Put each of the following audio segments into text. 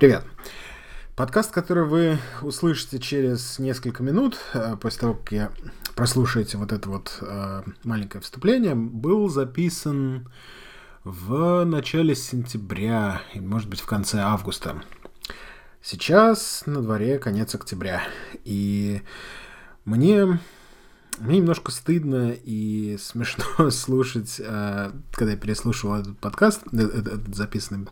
Привет. Подкаст, который вы услышите через несколько минут, э, после того, как я прослушаете вот это вот э, маленькое вступление, был записан в начале сентября, может быть, в конце августа. Сейчас на дворе конец октября, и мне мне немножко стыдно и смешно слушать, э, когда я переслушивал этот подкаст, э, этот записанный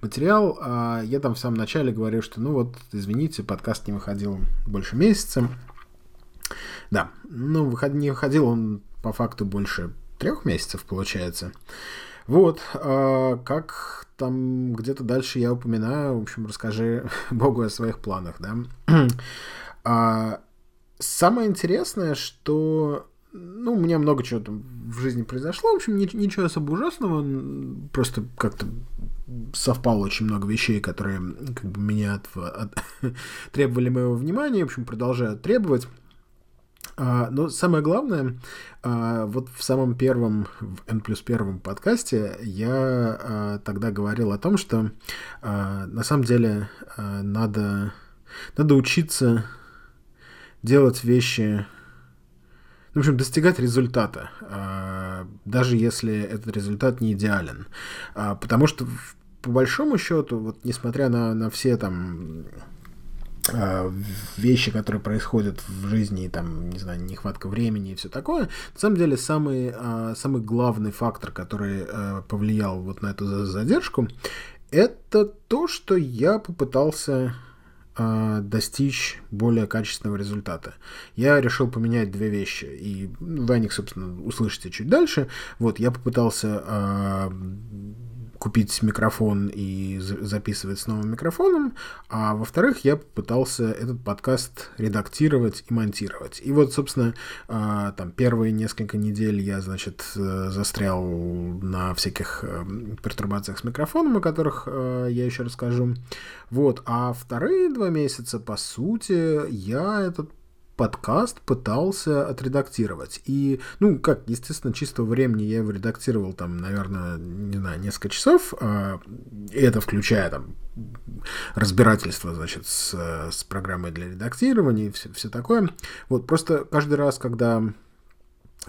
материал. А я там в самом начале говорю, что, ну вот, извините, подкаст не выходил больше месяца. Да, ну, не выходил он по факту больше трех месяцев, получается. Вот, а как там где-то дальше я упоминаю, в общем, расскажи Богу о своих планах, да. а, Самое интересное, что ну, у меня много чего там в жизни произошло. В общем, ничего особо ужасного. Просто как-то совпало очень много вещей, которые как бы меня от, от, требовали моего внимания, в общем, продолжают требовать. А, но самое главное, а, вот в самом первом, в N плюс первом подкасте я а, тогда говорил о том, что на самом деле надо, надо учиться делать вещи, в общем, достигать результата, а, даже если этот результат не идеален. А, потому что, по большому счету, вот несмотря на, на все там а, вещи, которые происходят в жизни, там, не знаю, нехватка времени и все такое, на самом деле самый, самый главный фактор, который повлиял вот на эту задержку, это то, что я попытался а, достичь более качественного результата. Я решил поменять две вещи, и вы о них, собственно, услышите чуть дальше. Вот, я попытался э, купить микрофон и записывать с новым микрофоном, а во-вторых, я попытался этот подкаст редактировать и монтировать. И вот, собственно, э, там первые несколько недель я, значит, э, застрял на всяких э, пертурбациях с микрофоном, о которых я еще расскажу. Вот, а вторые два месяца, по сути, я этот подкаст пытался отредактировать. И, ну, как, естественно, чистого времени я его редактировал там, наверное, не знаю, несколько часов. А, и это включая там разбирательство, значит, с, с программой для редактирования и все, все такое. Вот, просто каждый раз, когда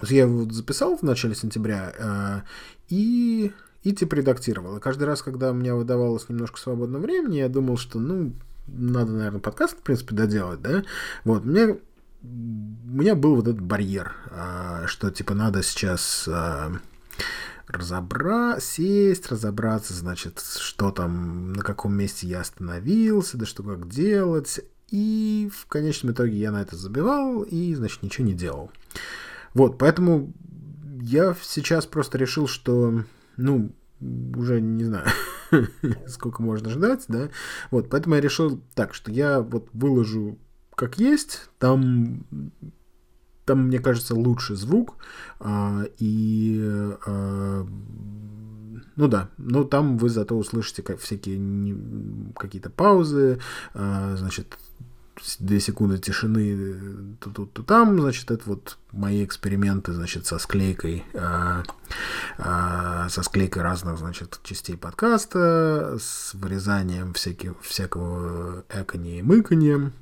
я его записал в начале сентября, а, и и типа редактировал. И каждый раз, когда у меня выдавалось немножко свободного времени, я думал, что, ну, надо, наверное, подкаст, в принципе, доделать, да. Вот, мне у меня был вот этот барьер, а, что типа надо сейчас а, разобра... сесть, разобраться, значит, что там, на каком месте я остановился, да что как делать. И в конечном итоге я на это забивал и, значит, ничего не делал. Вот, поэтому я сейчас просто решил, что, ну, уже не знаю, сколько можно ждать, да. Вот, поэтому я решил так, что я вот выложу как есть, там, там мне кажется, лучше звук, а, и, а, ну да, но там вы зато услышите как, всякие не, какие-то паузы, а, значит, две секунды тишины то тут, то там, значит, это вот мои эксперименты, значит, со склейкой, э, э, со склейкой разных, значит, частей подкаста, с вырезанием всяких, всякого экония и мыкания,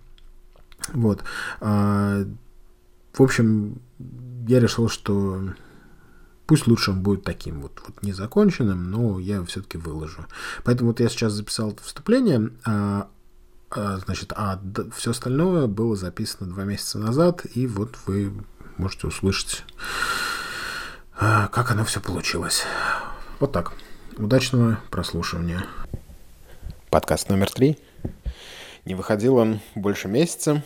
вот. А, в общем, я решил, что пусть лучше он будет таким вот, вот незаконченным, но я все-таки выложу. Поэтому вот я сейчас записал это вступление, а, а, значит, а все остальное было записано два месяца назад, и вот вы можете услышать, а, как оно все получилось. Вот так. Удачного прослушивания. Подкаст номер три. Не выходил он больше месяца.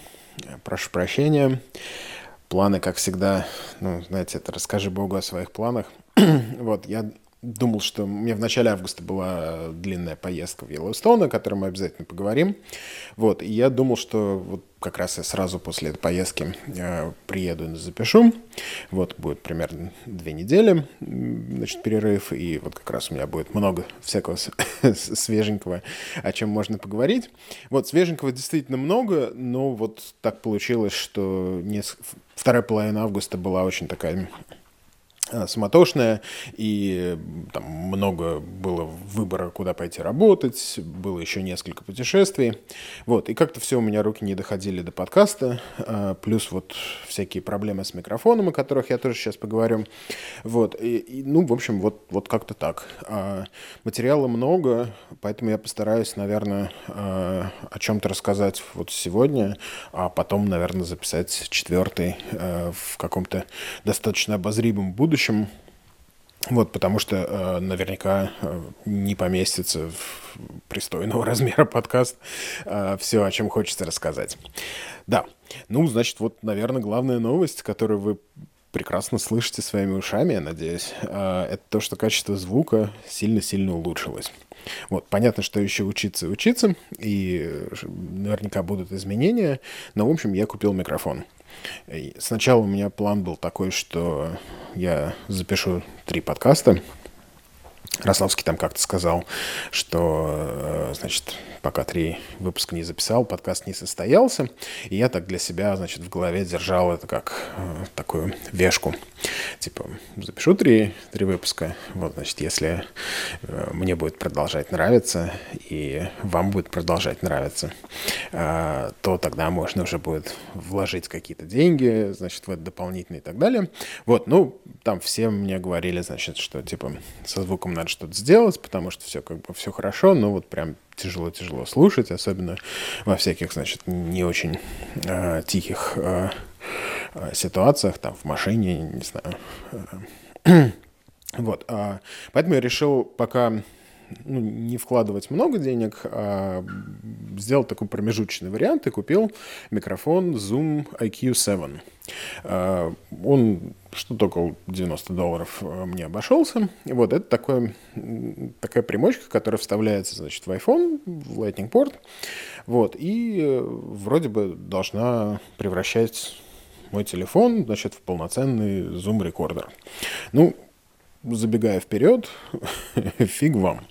Прошу прощения. Планы, как всегда, ну, знаете, это расскажи Богу о своих планах. вот, я думал, что у меня в начале августа была длинная поездка в Йеллоустоун, о которой мы обязательно поговорим. Вот, и я думал, что вот как раз я сразу после этой поездки э, приеду и запишу. Вот, будет примерно две недели, значит, перерыв, и вот как раз у меня будет много всякого свеженького, о чем можно поговорить. Вот, свеженького действительно много, но вот так получилось, что не... вторая половина августа была очень такая суматошная, и там много было выбора, куда пойти работать, было еще несколько путешествий. Вот, и как-то все у меня руки не доходили до подкаста, э, плюс вот всякие проблемы с микрофоном, о которых я тоже сейчас поговорю. Вот, и, и, ну, в общем, вот, вот как-то так. А, материала много, поэтому я постараюсь, наверное, э, о чем-то рассказать вот сегодня, а потом, наверное, записать четвертый в каком-то достаточно обозримом будущем, будущем. Вот, потому что э, наверняка э, не поместится в пристойного размера подкаст э, все, о чем хочется рассказать. Да, ну, значит, вот, наверное, главная новость, которую вы прекрасно слышите своими ушами, я надеюсь, э, это то, что качество звука сильно-сильно улучшилось. Вот, понятно, что еще учиться и учиться, и наверняка будут изменения, но, в общем, я купил микрофон. Сначала у меня план был такой, что я запишу три подкаста. Рославский там как-то сказал, что, э, значит, пока три выпуска не записал, подкаст не состоялся. И я так для себя, значит, в голове держал это как э, такую вешку. Типа, запишу три, три выпуска. Вот, значит, если э, мне будет продолжать нравиться, и вам будет продолжать нравиться, э, то тогда можно уже будет вложить какие-то деньги, значит, в это дополнительные и так далее. Вот, ну, там все мне говорили, значит, что, типа, со звуком надо что-то сделать, потому что все как бы все хорошо, но вот прям тяжело-тяжело слушать, особенно во всяких, значит, не очень э, тихих э, ситуациях, там, в машине, не знаю. вот, э, поэтому я решил пока ну, не вкладывать много денег, а сделал такой промежуточный вариант и купил микрофон Zoom IQ7. А, он что-то около 90 долларов а, мне обошелся. Вот, это такой, такая примочка, которая вставляется, значит, в iPhone, в Lightning порт. Вот, и э, вроде бы должна превращать мой телефон, значит, в полноценный зум-рекордер. Ну, забегая вперед, фиг вам.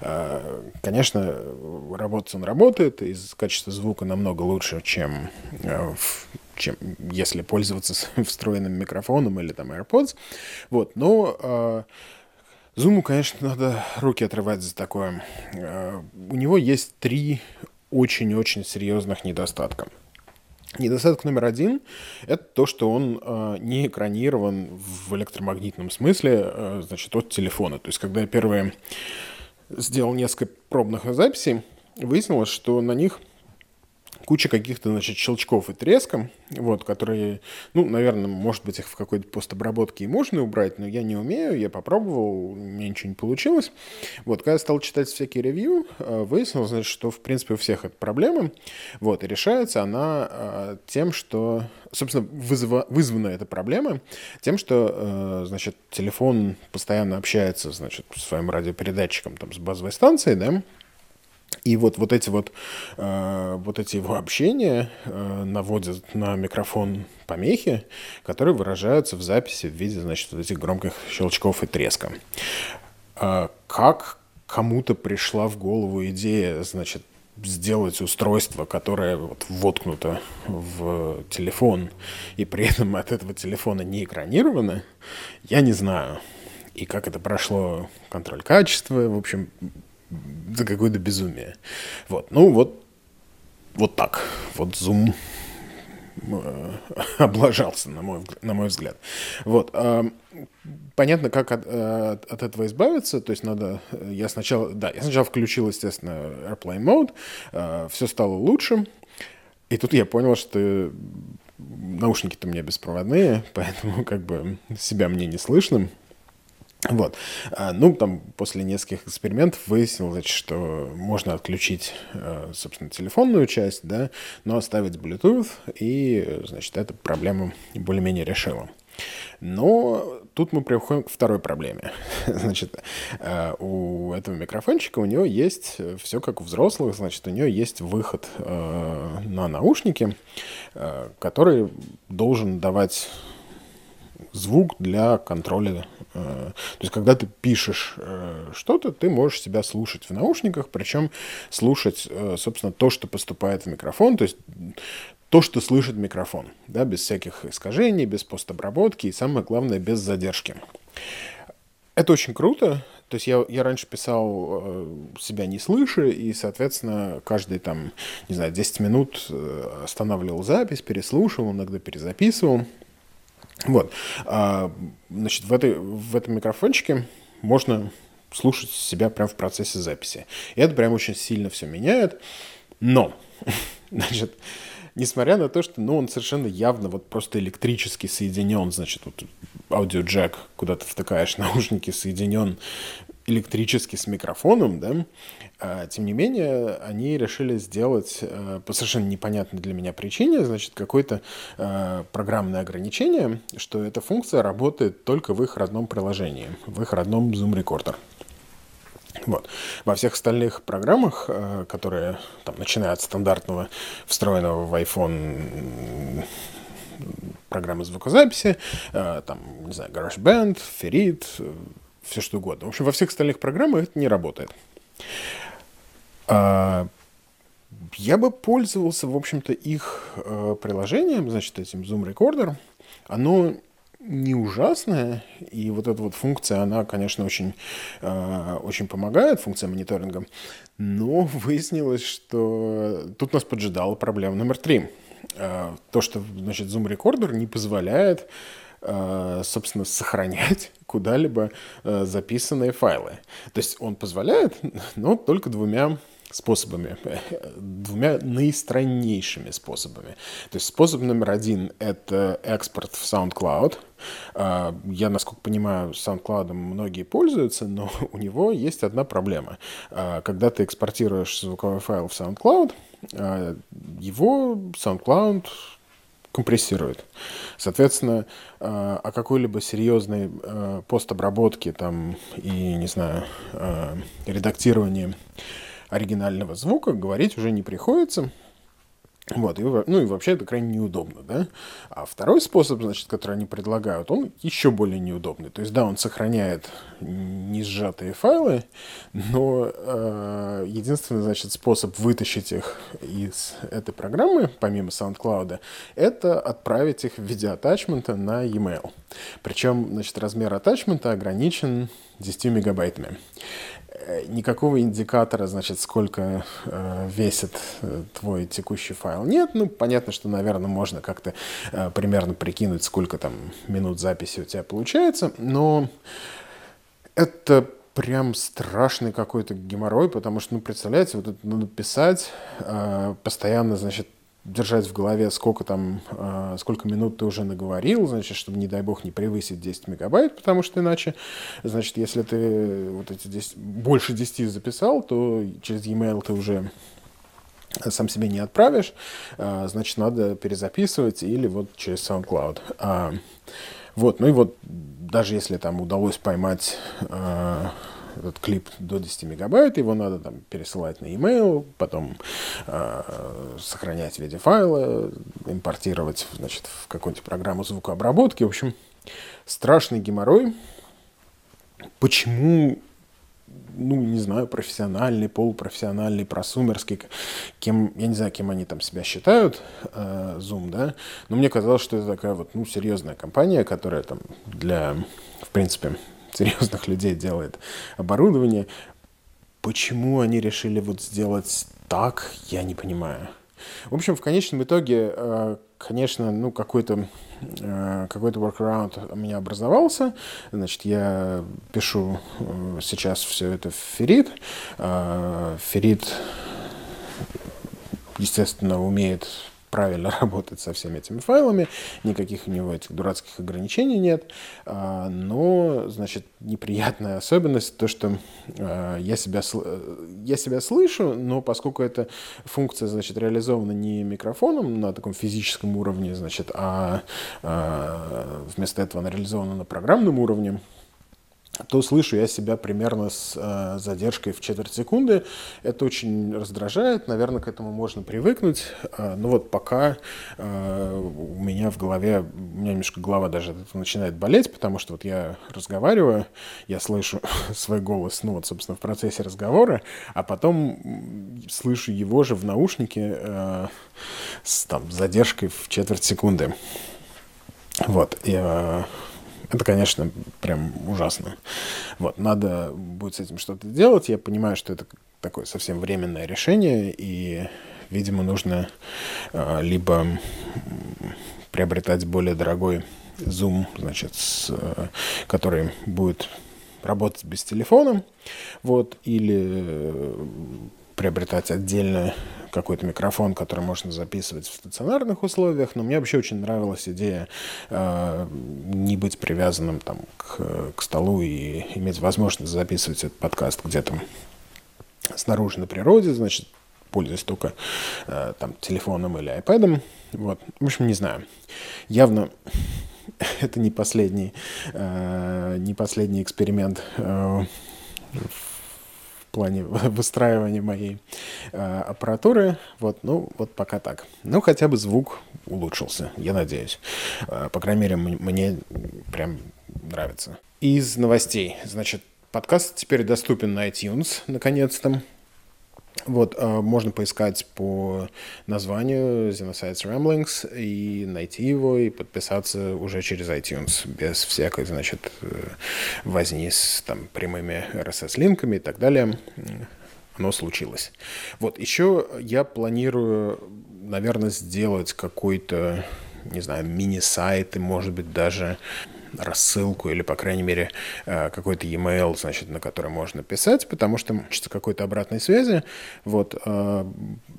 А, конечно, работать работает, и качество звука намного лучше, чем, а, чем если пользоваться встроенным микрофоном или там AirPods. Вот, но Зуму, конечно, надо руки отрывать за такое. У него есть три очень-очень серьезных недостатка. Недостаток номер один – это то, что он э, не экранирован в электромагнитном смысле, э, значит, от телефона. То есть, когда я первые сделал несколько пробных записей, выяснилось, что на них – куча каких-то, значит, щелчков и треска, вот, которые, ну, наверное, может быть, их в какой-то постобработке и можно убрать, но я не умею, я попробовал, у меня ничего не получилось. Вот, когда я стал читать всякие ревью, э, выяснилось, значит, что, в принципе, у всех это проблема, вот, и решается она э, тем, что, собственно, вызва, вызвана эта проблема тем, что, э, значит, телефон постоянно общается, значит, с своим радиопередатчиком, там, с базовой станцией, да, и вот, вот эти вот, э, вот эти его общения э, наводят на микрофон помехи, которые выражаются в записи в виде, значит, вот этих громких щелчков и треска. Э, как кому-то пришла в голову идея, значит, сделать устройство, которое вот воткнуто в телефон, и при этом от этого телефона не экранировано, я не знаю. И как это прошло контроль качества, в общем, за какое-то безумие. Вот, ну вот, вот так. Вот Zoom э, облажался, на мой, на мой взгляд. Вот. Понятно, как от, э, от этого избавиться. То есть надо... Я сначала... Да, я сначала включил, естественно, Airplane Mode. Э, Все стало лучше. И тут я понял, что наушники-то у меня беспроводные, поэтому как бы себя мне не слышно. Вот. А, ну, там после нескольких экспериментов выяснилось, что можно отключить, э, собственно, телефонную часть, да, но оставить Bluetooth, и, значит, эта проблема более-менее решила. Но тут мы приходим к второй проблеме. Значит, э, у этого микрофончика у него есть все как у взрослых, значит, у него есть выход э, на наушники, который должен давать звук для контроля. Э, то есть, когда ты пишешь э, что-то, ты можешь себя слушать в наушниках, причем слушать, э, собственно, то, что поступает в микрофон. То есть, то, что слышит микрофон, да, без всяких искажений, без постобработки и, самое главное, без задержки. Это очень круто. То есть я, я раньше писал э, себя не слыша, и, соответственно, каждые там, не знаю, 10 минут останавливал запись, переслушивал, иногда перезаписывал. Вот. А, значит, в, этой, в этом микрофончике можно слушать себя прямо в процессе записи. И это прям очень сильно все меняет. Но, значит, несмотря на то, что ну, он совершенно явно вот просто электрически соединен, значит, вот аудиоджек, куда ты втыкаешь наушники, соединен электрически с микрофоном, да, а, тем не менее, они решили сделать э, по совершенно непонятной для меня причине, значит, какое-то э, программное ограничение, что эта функция работает только в их родном приложении, в их родном Zoom Recorder. Вот. Во всех остальных программах, э, которые там, начиная от стандартного встроенного в iPhone программы звукозаписи, там, не знаю, GarageBand, Ferit, все что угодно. В общем, во всех остальных программах это не работает. А, я бы пользовался, в общем-то, их приложением, значит, этим Zoom Recorder. Оно не ужасная, и вот эта вот функция, она, конечно, очень, э, очень помогает, функция мониторинга, но выяснилось, что тут нас поджидала проблема номер три. Э, то, что, значит, Zoom Recorder не позволяет э, собственно, сохранять куда-либо э, записанные файлы. То есть он позволяет, но только двумя способами, двумя наистраннейшими способами. То есть способ номер один — это экспорт в SoundCloud. Я, насколько понимаю, SoundCloud многие пользуются, но у него есть одна проблема. Когда ты экспортируешь звуковой файл в SoundCloud, его SoundCloud компрессирует. Соответственно, о какой-либо серьезной постобработке там и, не знаю, редактировании оригинального звука говорить уже не приходится. Вот, и, ну и вообще это крайне неудобно, да. А второй способ, значит, который они предлагают, он еще более неудобный. То есть, да, он сохраняет не сжатые файлы, но э, единственный, значит, способ вытащить их из этой программы, помимо SoundCloud, это отправить их в виде атачмента на e-mail. Причем, значит, размер атачмента ограничен 10 мегабайтами. Э, никакого индикатора, значит, сколько э, весит э, твой текущий файл нет. Ну, понятно, что, наверное, можно как-то э, примерно прикинуть, сколько там минут записи у тебя получается, но это прям страшный какой-то геморрой, потому что, ну, представляете, вот это надо писать, э, постоянно, значит, держать в голове, сколько там, э, сколько минут ты уже наговорил, значит, чтобы, не дай бог, не превысить 10 мегабайт, потому что иначе, значит, если ты вот эти 10, больше 10 записал, то через e-mail ты уже сам себе не отправишь, э, значит, надо перезаписывать или вот через SoundCloud. А, вот, ну и вот даже если там удалось поймать э, этот клип до 10 мегабайт, его надо там пересылать на e-mail, потом э, сохранять в виде файла, импортировать, значит, в какую-нибудь программу звукообработки. В общем, страшный геморрой. Почему ну, не знаю, профессиональный, полупрофессиональный, просумерский, кем, я не знаю, кем они там себя считают, э, Zoom, да, но мне казалось, что это такая вот, ну, серьезная компания, которая там для, в принципе, серьезных людей делает оборудование. Почему они решили вот сделать так, я не понимаю. В общем, в конечном итоге, э, конечно, ну, какой-то э, какой-то workaround у меня образовался. Значит, я пишу э, сейчас все это в Ферит. Ферит, естественно, умеет правильно работать со всеми этими файлами, никаких у него этих дурацких ограничений нет, а, но, значит, неприятная особенность то, что а, я себя, я себя слышу, но поскольку эта функция, значит, реализована не микрофоном на таком физическом уровне, значит, а, а вместо этого она реализована на программном уровне, то слышу я себя примерно с э, задержкой в четверть секунды. Это очень раздражает, наверное, к этому можно привыкнуть. Э, но вот пока э, у меня в голове, у меня немножко голова даже начинает болеть, потому что вот я разговариваю, я слышу свой голос, ну вот, собственно, в процессе разговора, а потом слышу его же в наушнике э, с там, задержкой в четверть секунды. Вот. И, э, это, конечно, прям ужасно. Вот, надо будет с этим что-то делать. Я понимаю, что это такое совсем временное решение, и, видимо, нужно э, либо приобретать более дорогой Zoom, значит, с, э, который будет работать без телефона, вот, или э, приобретать отдельно какой-то микрофон, который можно записывать в стационарных условиях, но мне вообще очень нравилась идея э, не быть привязанным там, к, к столу и иметь возможность записывать этот подкаст где-то снаружи на природе, значит, пользуясь только э, там в или iPad. Вот. В общем, не знаю. Явно это не последний, э, не последний эксперимент э, плане выстраивания моей э, аппаратуры. Вот, ну, вот пока так. Ну, хотя бы звук улучшился, я надеюсь. Э, по крайней мере, мне прям нравится. Из новостей. Значит, подкаст теперь доступен на iTunes, наконец-то. Вот, э, можно поискать по названию Xenocides Ramblings и найти его и подписаться уже через iTunes, без всякой, значит, э, возни с там, прямыми RSS-линками и так далее. Оно случилось. Вот, еще я планирую, наверное, сделать какой-то, не знаю, мини-сайт и, может быть, даже рассылку или, по крайней мере, э, какой-то e-mail, значит, на который можно писать, потому что хочется какой-то обратной связи. Вот э,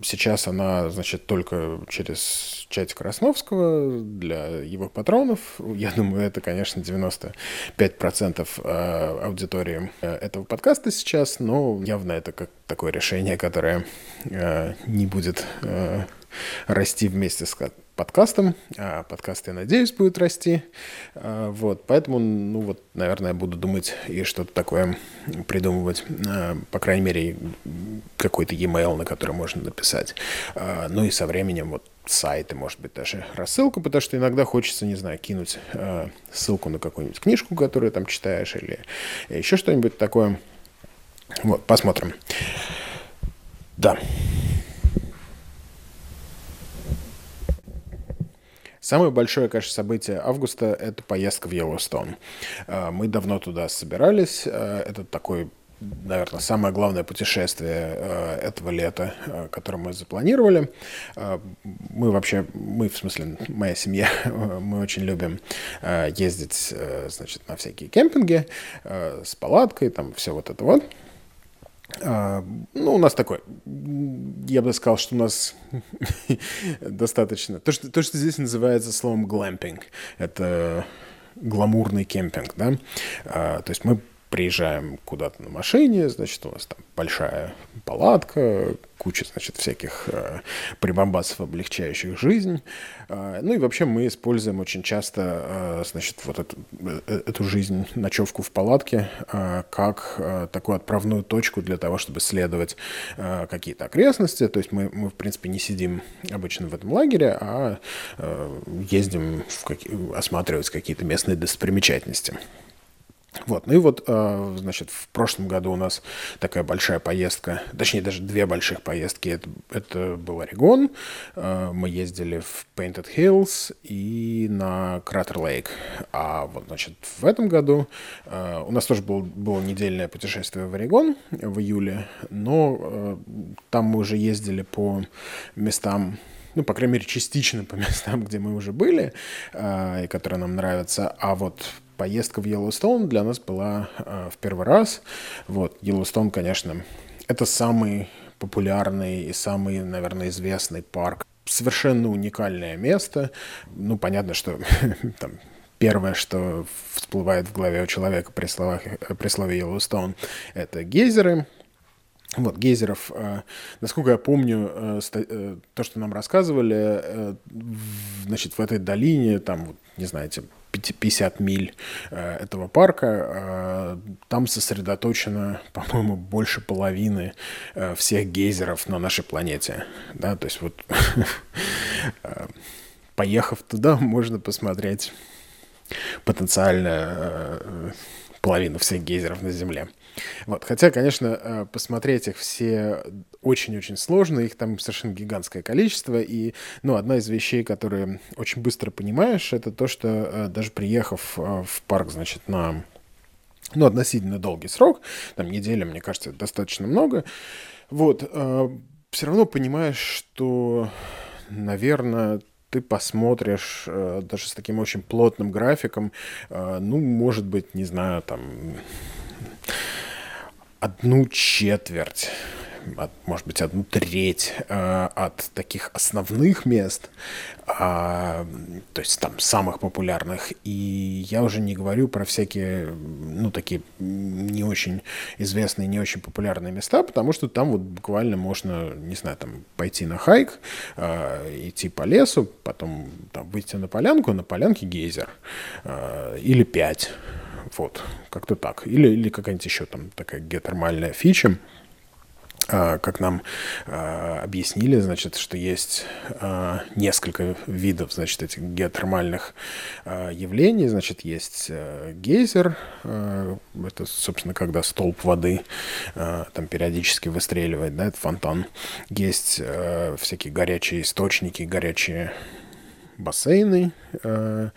сейчас она, значит, только через чатик Красновского для его патронов. Я думаю, это, конечно, 95% э, аудитории этого подкаста сейчас, но явно это как такое решение, которое не будет расти вместе с подкастом. А подкаст, я надеюсь, будет расти. А, вот, поэтому, ну вот, наверное, буду думать и что-то такое придумывать. А, по крайней мере, какой-то e-mail, на который можно написать. А, ну и со временем вот сайты, может быть, даже рассылку, потому что иногда хочется, не знаю, кинуть ссылку на какую-нибудь книжку, которую там читаешь, или еще что-нибудь такое. Вот, посмотрим. Да. Самое большое, конечно, событие августа – это поездка в Йеллоустон. А, мы давно туда собирались. А, это такой наверное, самое главное путешествие э, этого лета, э, которое мы запланировали. Э, мы вообще, мы, в смысле, моя семья, мы очень любим ездить, значит, на всякие кемпинги с палаткой, там все вот это вот. А, ну, у нас такой, я бы сказал, что у нас достаточно... То что, то, что здесь называется словом глэмпинг, это гламурный кемпинг, да. А, то есть мы приезжаем куда-то на машине, значит, у нас там большая палатка, куча, значит, всяких э, прибамбасов, облегчающих жизнь. Э, ну и вообще мы используем очень часто, э, значит, вот эту, э, эту жизнь, ночевку в палатке, э, как э, такую отправную точку для того, чтобы следовать э, какие-то окрестности. То есть мы, мы, в принципе, не сидим обычно в этом лагере, а э, ездим в какие, осматривать какие-то местные достопримечательности. Вот, ну и вот, э, значит, в прошлом году у нас такая большая поездка, точнее, даже две больших поездки. Это, это был Орегон, э, мы ездили в Painted Hills и на Кратер Лейк. А вот, значит, в этом году э, у нас тоже был, было недельное путешествие в Орегон в июле, но там мы уже ездили по местам ну, по крайней мере, частично по местам, где мы уже были, и которые нам нравятся. А вот поездка в Йеллоустон для нас была э, в первый раз. Вот, Йеллоустон, конечно, это самый популярный и самый, наверное, известный парк. Совершенно уникальное место. Ну, понятно, что там первое, что всплывает в голове у человека при, словах, при слове Йеллоустон, это гейзеры. Вот, гейзеров, э, насколько я помню, э, э, то, что нам рассказывали, э, значит, в этой долине, там, не знаете, 50 миль э, этого парка, э, там сосредоточено, по-моему, больше половины э, всех гейзеров на нашей планете. Да, то есть вот поехав туда, можно посмотреть потенциально половину всех гейзеров на Земле. Вот. Хотя, конечно, э, посмотреть их все очень-очень сложно, их там совершенно гигантское количество, и, ну, одна из вещей, которые очень быстро понимаешь, это то, что э, даже приехав э, в парк, значит, на, ну, относительно долгий срок, там, неделя, мне кажется, достаточно много, вот, все равно понимаешь, что, наверное, ты посмотришь даже с таким очень плотным графиком, ну, может быть, не знаю, там одну четверть может быть, одну треть э, от таких основных мест, э, то есть там самых популярных. И я уже не говорю про всякие, ну, такие не очень известные, не очень популярные места, потому что там вот буквально можно, не знаю, там пойти на хайк, э, идти по лесу, потом там выйти на полянку, на полянке гейзер э, или пять. Вот, как-то так. Или, или какая-нибудь еще там такая геотермальная фича. А, как нам а, объяснили, значит, что есть а, несколько видов, значит, этих геотермальных явлений. Значит, есть гейзер, это, собственно, когда столб воды там периодически выстреливает, да, это фонтан. Есть всякие горячие источники, горячие бассейны, э,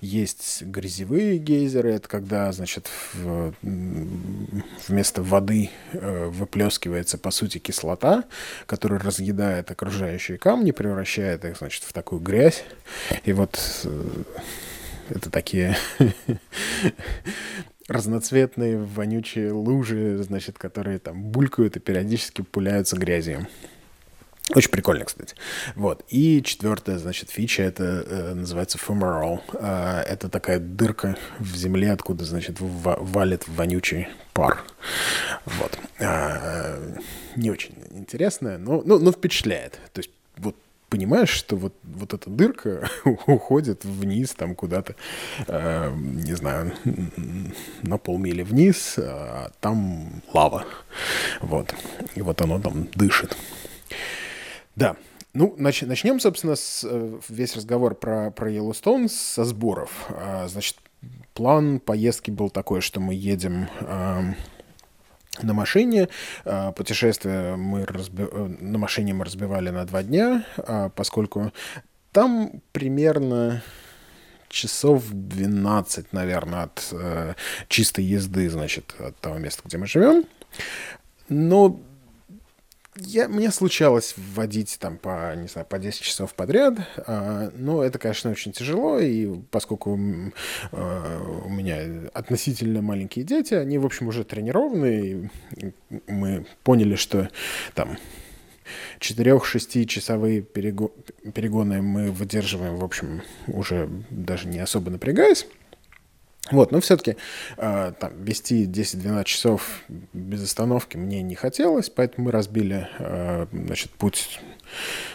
есть грязевые гейзеры, это когда, значит, вместо воды э, выплескивается, по сути, кислота, которая разъедает окружающие камни, превращает их, значит, в такую грязь. И вот э, это такие разноцветные вонючие лужи, значит, которые там булькают и периодически пуляются грязью. Очень прикольно, кстати. Вот. И четвертая, значит, фича, это э, называется fumarole. Э, это такая дырка в земле, откуда, значит, валит вонючий пар. Вот. Э, не очень интересная, но, но, но впечатляет. То есть вот понимаешь, что вот, вот эта дырка уходит вниз там куда-то, э, не знаю, на полмили вниз, а там лава. Вот. И вот оно там дышит. Да. Ну, нач- начнем, собственно, с, э, весь разговор про, про Йеллоустоун со сборов. А, значит, план поездки был такой, что мы едем а, на машине. А, путешествие мы разби... Э, на машине мы разбивали на два дня, а, поскольку там примерно часов 12, наверное, от э, чистой езды, значит, от того места, где мы живем. Но я, мне случалось вводить там по, не знаю, по 10 часов подряд, а, но это, конечно, очень тяжело, и поскольку а, у меня относительно маленькие дети, они, в общем, уже тренированы, и мы поняли, что там 4-6 часовые перегоны мы выдерживаем, в общем, уже даже не особо напрягаясь. Вот, но все-таки э, там, вести 10-12 часов без остановки мне не хотелось, поэтому мы разбили э, значит, путь,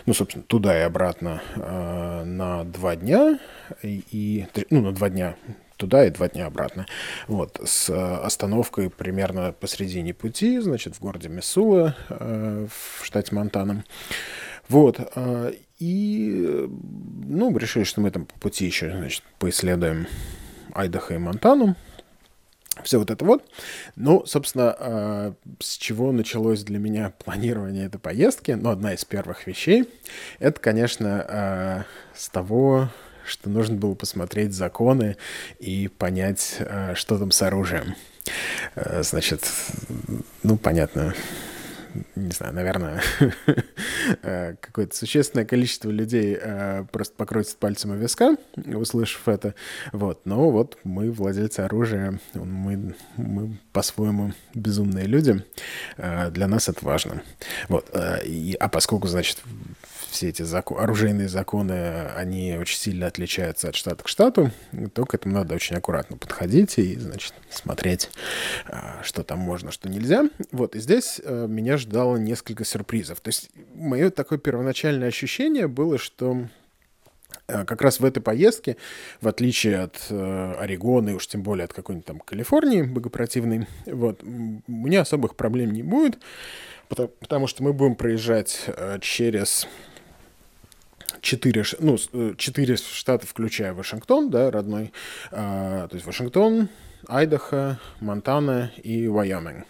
ну, собственно, туда и обратно э, на два дня, и, ну, на два дня туда и два дня обратно. Вот, с остановкой примерно посредине пути, значит, в городе Миссула в штате Монтана. Вот, и, ну, решили, что мы там по пути еще, значит, поисследуем Айдахо и Монтану. Все вот это вот. Ну, собственно, э, с чего началось для меня планирование этой поездки? Ну, одна из первых вещей, это, конечно, э, с того, что нужно было посмотреть законы и понять, э, что там с оружием. Значит, ну, понятно, не знаю, наверное, э, какое-то существенное количество людей э, просто покрутит пальцем у виска, услышав это. Вот. Но вот мы, владельцы оружия, мы, мы по-своему безумные люди. Э, для нас это важно. Вот. И, а поскольку, значит, все эти закон, оружейные законы, они очень сильно отличаются от штата к штату, то к этому надо очень аккуратно подходить и, значит, смотреть, а, что там можно, что нельзя. Вот, и здесь э, меня ждало несколько сюрпризов. То есть мое такое первоначальное ощущение было, что э, как раз в этой поездке, в отличие от э, Орегона и уж тем более от какой-нибудь там Калифорнии богопротивной, вот, у меня особых проблем не будет, потому, потому что мы будем проезжать э, через четыре, ну, э, четыре штата, включая Вашингтон, да, родной. А, то есть Вашингтон, Айдахо, Монтана и Вайоминг.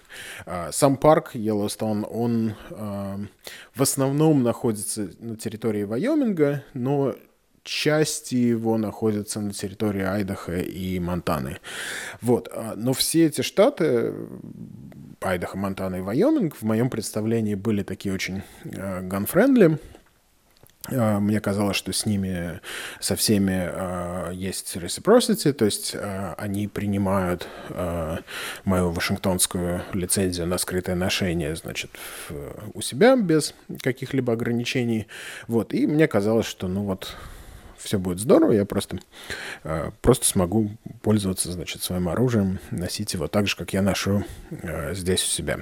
Сам парк Йеллоустон, он в основном находится на территории Вайоминга, но части его находятся на территории Айдаха и Монтаны. Вот. Но все эти штаты, Айдахо, Монтана и Вайоминг, в моем представлении были такие очень gun-friendly, а, мне казалось, что с ними, со всеми э, есть reciprocity, то есть э, они принимают э, мою вашингтонскую лицензию на скрытое ношение, значит, в, у себя без каких-либо ограничений. Вот, и мне казалось, что, ну вот, все будет здорово, я просто, просто смогу пользоваться, значит, своим оружием, носить его так же, как я ношу здесь у себя.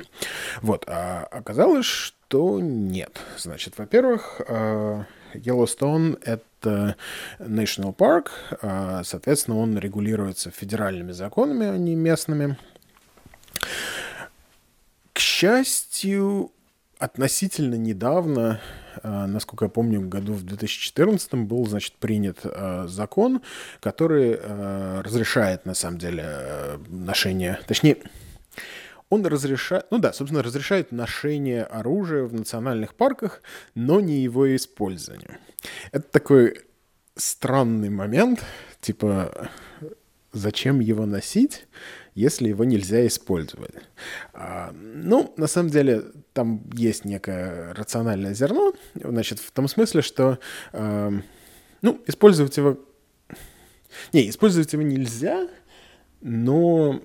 Вот, а оказалось, что нет. Значит, во-первых, э, Yellowstone — это National Park, э, соответственно, он регулируется федеральными законами, а не местными. К счастью, относительно недавно Э, насколько я помню, году в 2014 был, значит, принят закон, который разрешает, на самом деле, ношение, точнее, он разрешает, ну да, собственно, разрешает ношение оружия в национальных парках, но не его использование. Это такой странный момент, типа, зачем его носить, если его нельзя использовать. А, ну, на самом деле, там есть некое рациональное зерно, значит, в том смысле, что, э, ну, использовать его... Не, использовать его нельзя, но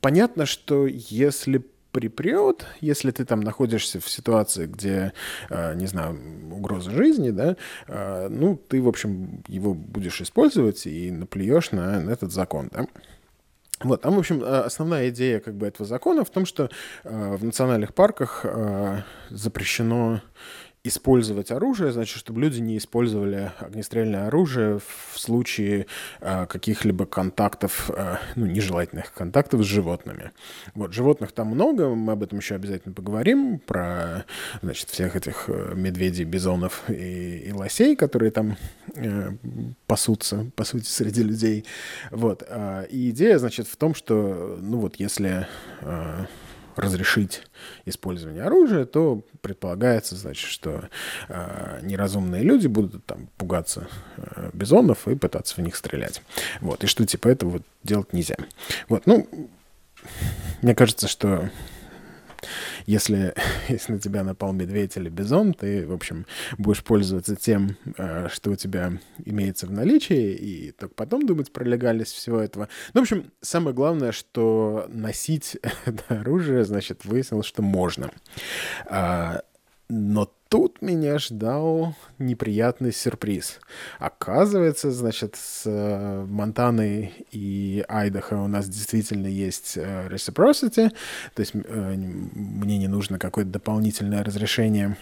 понятно, что если припрет, если ты там находишься в ситуации, где, э, не знаю, угроза жизни, да, э, ну, ты, в общем, его будешь использовать и наплюешь на, этот закон, да. Вот, там, в общем, э, основная идея как бы этого закона в том, что в национальных парках запрещено использовать оружие, значит, чтобы люди не использовали огнестрельное оружие в случае э, каких-либо контактов, э, ну, нежелательных контактов с животными. Вот, животных там много, мы об этом еще обязательно поговорим, про, значит, всех этих э, медведей, бизонов и, и лосей, которые там э, пасутся, по сути, среди людей. Вот, э, и идея, значит, в том, что, ну, вот, если... Э, разрешить использование оружия, то предполагается, значит, что э, неразумные люди будут там пугаться э, бизонов и пытаться в них стрелять. Вот, и что типа этого делать нельзя. Вот, ну, мне кажется, что если, если на тебя напал медведь или бизон, ты, в общем, будешь пользоваться тем, э, что у тебя имеется в наличии, и только потом думать про легальность всего этого. Ну, в общем, самое главное, что носить это оружие, значит, выяснилось, что можно. А, но тут меня ждал неприятный сюрприз. Оказывается, значит, с э, Монтаной и Айдахо у нас действительно есть э, reciprocity, то есть э, мне не нужно какое-то дополнительное разрешение.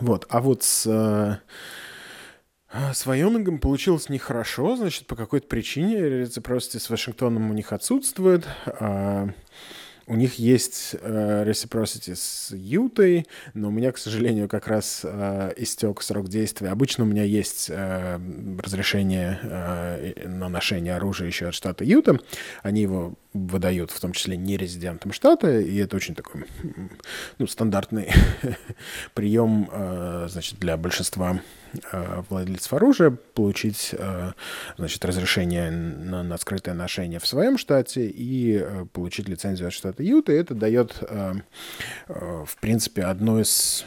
Вот, а вот с... Э, с Вайомингом получилось нехорошо, значит, по какой-то причине reciprocity с Вашингтоном у них отсутствует. У них есть э, reciprocity с Ютой, но у меня, к сожалению, как раз э, истек срок действия. Обычно у меня есть э, разрешение э, на ношение оружия еще от штата Юта. Они его выдают, в том числе не резидентам штата, и это очень такой ну, стандартный прием, э, значит, для большинства э, владельцев оружия получить, э, значит, разрешение на, на скрытое ношение в своем штате и получить лицензию от штата Юта. И это дает, в принципе, одно из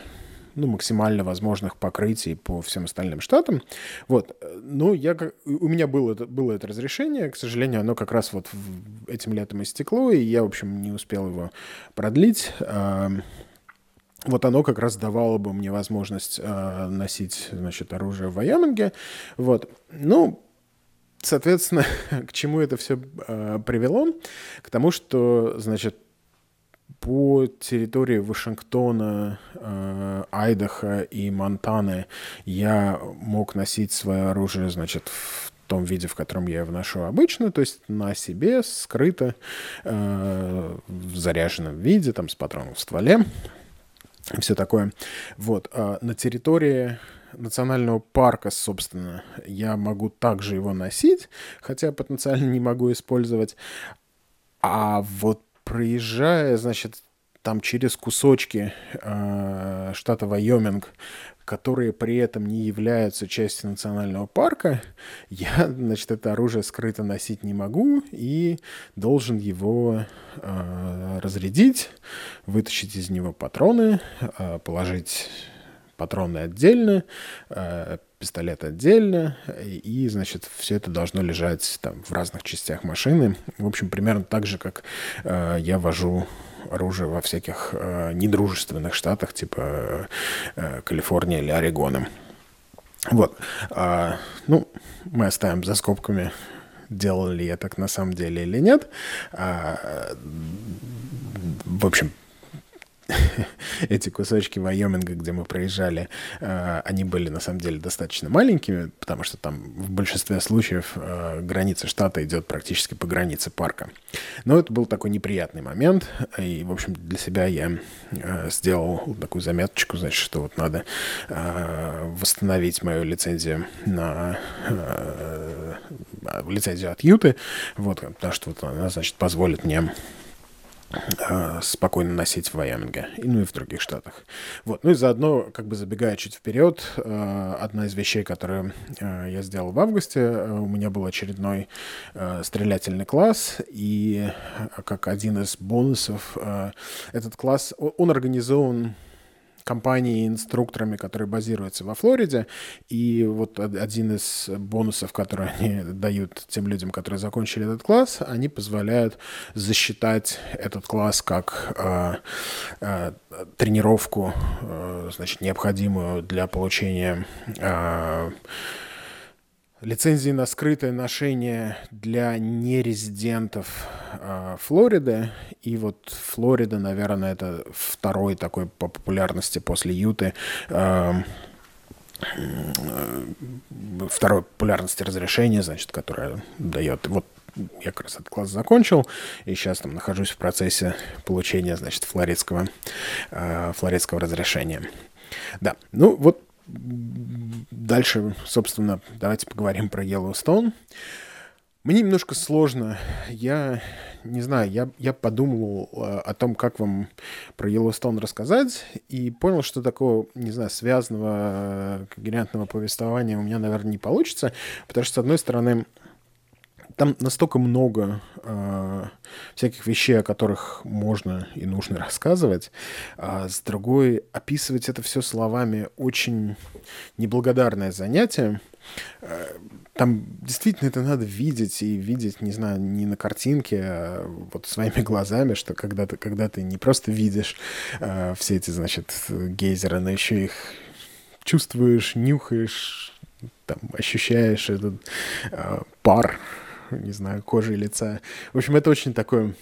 ну, максимально возможных покрытий по всем остальным штатам. Вот. Ну, я, у меня было это, было это разрешение, к сожалению, оно как раз вот этим летом истекло, и я, в общем, не успел его продлить. Вот оно как раз давало бы мне возможность э, носить, значит, оружие в Вайоминге. Вот. Ну, соответственно, к чему это все э, привело? К тому, что, значит, по территории Вашингтона, э, Айдаха и Монтаны я мог носить свое оружие, значит, в том виде, в котором я его ношу обычно, то есть на себе, скрыто, э, в заряженном виде, там, с патроном в стволе, и все такое. Вот. А на территории национального парка, собственно, я могу также его носить, хотя потенциально не могу использовать. А вот проезжая, значит, там через кусочки э, штата Вайоминг, которые при этом не являются частью национального парка, я, значит, это оружие скрыто носить не могу и должен его э, разрядить, вытащить из него патроны, э, положить патроны отдельно, э, пистолет отдельно, и, значит, все это должно лежать там в разных частях машины. В общем, примерно так же, как э, я вожу оружие во всяких э, недружественных штатах, типа э, Калифорния или Орегона. Вот. А, ну, мы оставим за скобками, делал ли я так на самом деле или нет. А, в общем, эти кусочки Вайоминга, где мы проезжали, э, они были на самом деле достаточно маленькими, потому что там в большинстве случаев э, граница штата идет практически по границе парка. Но это был такой неприятный момент, и, в общем, для себя я э, сделал такую заметочку, значит, что вот надо восстановить мою лицензию на лицензию от Юты, вот, потому что вот она, значит, позволит мне спокойно носить в Вайоминге, ну и в других штатах. Вот. Ну и заодно, как бы забегая чуть вперед, э, одна из вещей, которую э, я сделал в августе, у меня был очередной стрелятельный класс, и как один из бонусов, этот класс, он организован компанией инструкторами, которые базируются во Флориде. И вот один из бонусов, которые они дают тем людям, которые закончили этот класс, они позволяют засчитать этот класс как э, э, тренировку, э, значит, необходимую для получения э, лицензии на скрытое ношение для нерезидентов э, Флориды. И вот Флорида, наверное, это второй такой по популярности после Юты. Э, второй популярности разрешение, значит, которое дает. Вот я как раз этот класс закончил, и сейчас там нахожусь в процессе получения, значит, флоридского, э, флоридского разрешения. Да, ну вот Дальше, собственно, давайте поговорим про Yellowstone. Мне немножко сложно. Я не знаю, я, я подумал э, о том, как вам про Yellowstone рассказать, и понял, что такого, не знаю, связанного, э, когерентного повествования у меня, наверное, не получится, потому что, с одной стороны, там настолько много э, всяких вещей, о которых можно и нужно рассказывать, а с другой описывать это все словами очень неблагодарное занятие. Э, там действительно это надо видеть и видеть, не знаю, не на картинке, а вот своими глазами, что когда ты, когда ты не просто видишь э, все эти, значит, гейзеры, но еще их чувствуешь, нюхаешь, там, ощущаешь этот э, пар не знаю, кожи лица. В общем, это очень такое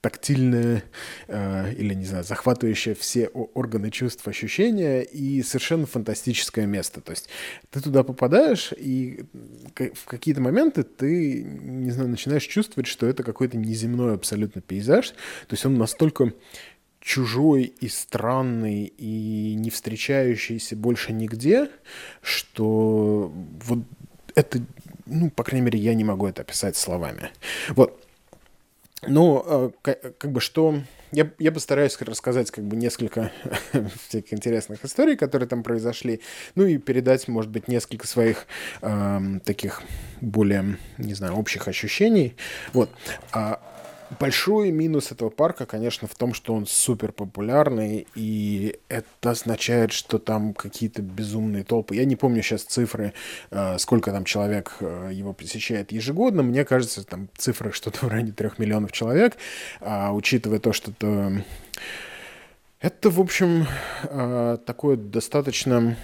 тактильное э, или, не знаю, захватывающее все органы чувств, ощущения и совершенно фантастическое место. То есть ты туда попадаешь, и в какие-то моменты ты, не знаю, начинаешь чувствовать, что это какой-то неземной абсолютно пейзаж. То есть он настолько чужой и странный и не встречающийся больше нигде, что вот это ну, по крайней мере, я не могу это описать словами. Вот. Ну, э, как бы что... Я, я постараюсь рассказать как бы несколько всяких интересных историй, которые там произошли, ну и передать, может быть, несколько своих э, таких более, не знаю, общих ощущений. Вот. А Большой минус этого парка, конечно, в том, что он супер популярный, и это означает, что там какие-то безумные толпы. Я не помню сейчас цифры, э, сколько там человек э, его посещает ежегодно. Мне кажется, там цифры что-то в районе трех миллионов человек, а, учитывая то, что это... Это, в общем, э, такое достаточно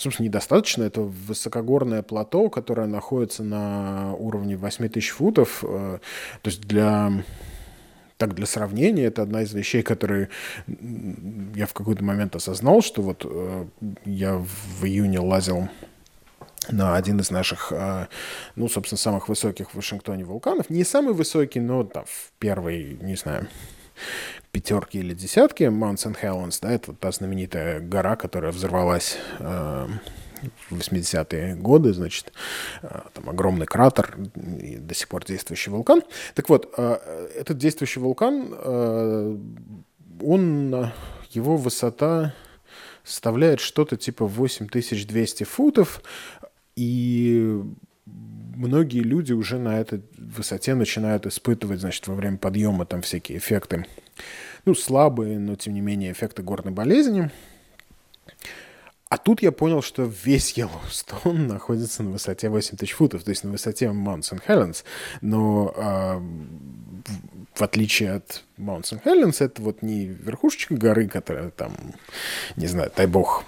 собственно, недостаточно. Это высокогорное плато, которое находится на уровне 8000 футов. Э, то есть для так, для сравнения, это одна из вещей, которые я в какой-то момент осознал, что вот э, я в июне лазил на один из наших, э, ну, собственно, самых высоких в Вашингтоне вулканов. Не самый высокий, но там в первый, не знаю, пятерки или десятки. Mount. Helens, да, это та знаменитая гора, которая взорвалась э, в 80-е годы, значит, э, там огромный кратер и до сих пор действующий вулкан. Так вот, э, этот действующий вулкан, э, он, его высота составляет что-то типа 8200 футов, и многие люди уже на этой высоте начинают испытывать, значит, во время подъема там всякие эффекты, ну, слабые, но тем не менее эффекты горной болезни. А тут я понял, что весь Йеллоустон находится на высоте 8000 футов, то есть на высоте St. Helens, но э, в отличие от St. Helens, это вот не верхушечка горы, которая там, не знаю, дай бог,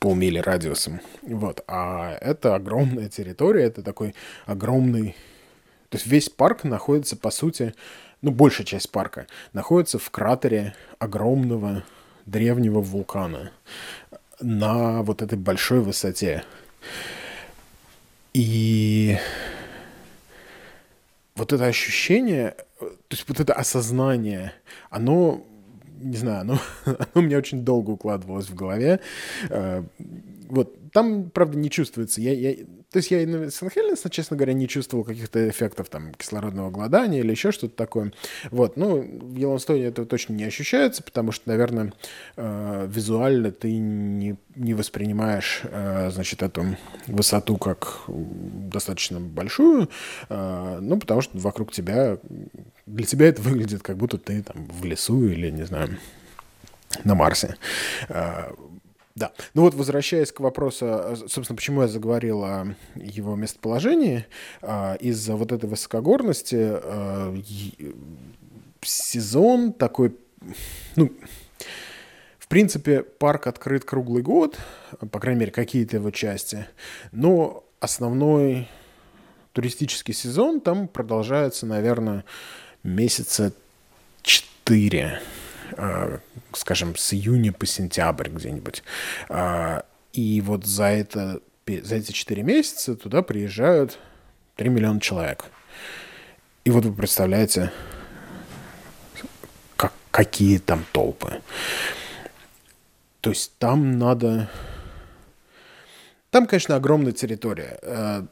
полмили радиусом. Вот. А это огромная территория, это такой огромный... То есть весь парк находится, по сути, ну, большая часть парка находится в кратере огромного древнего вулкана на вот этой большой высоте. И вот это ощущение, то есть вот это осознание, оно не знаю, оно, оно у меня очень долго укладывалось в голове. Э, вот, там, правда, не чувствуется. Я, я, то есть я и на Сан-Хеленса, честно говоря, не чувствовал каких-то эффектов там кислородного голодания или еще что-то такое. Вот, ну, в Йеллоустоне это точно не ощущается, потому что, наверное, э, визуально ты не, не воспринимаешь, э, значит, эту высоту как достаточно большую, э, ну, потому что вокруг тебя, для тебя это выглядит, как будто ты там в лесу или, не знаю, на Марсе. Э, да. Ну вот, возвращаясь к вопросу, а, собственно, почему я заговорил о его местоположении, а, из-за вот этой высокогорности а, сезон такой, ну, в принципе, парк открыт круглый год, по крайней мере, какие-то его части, но основной туристический сезон там продолжается, наверное, месяца четыре. А, скажем, с июня по сентябрь где-нибудь. А, и вот за, это, за эти 4 месяца туда приезжают 3 миллиона человек. И вот вы представляете, как, какие там толпы. То есть там надо... Там, конечно, огромная территория. А,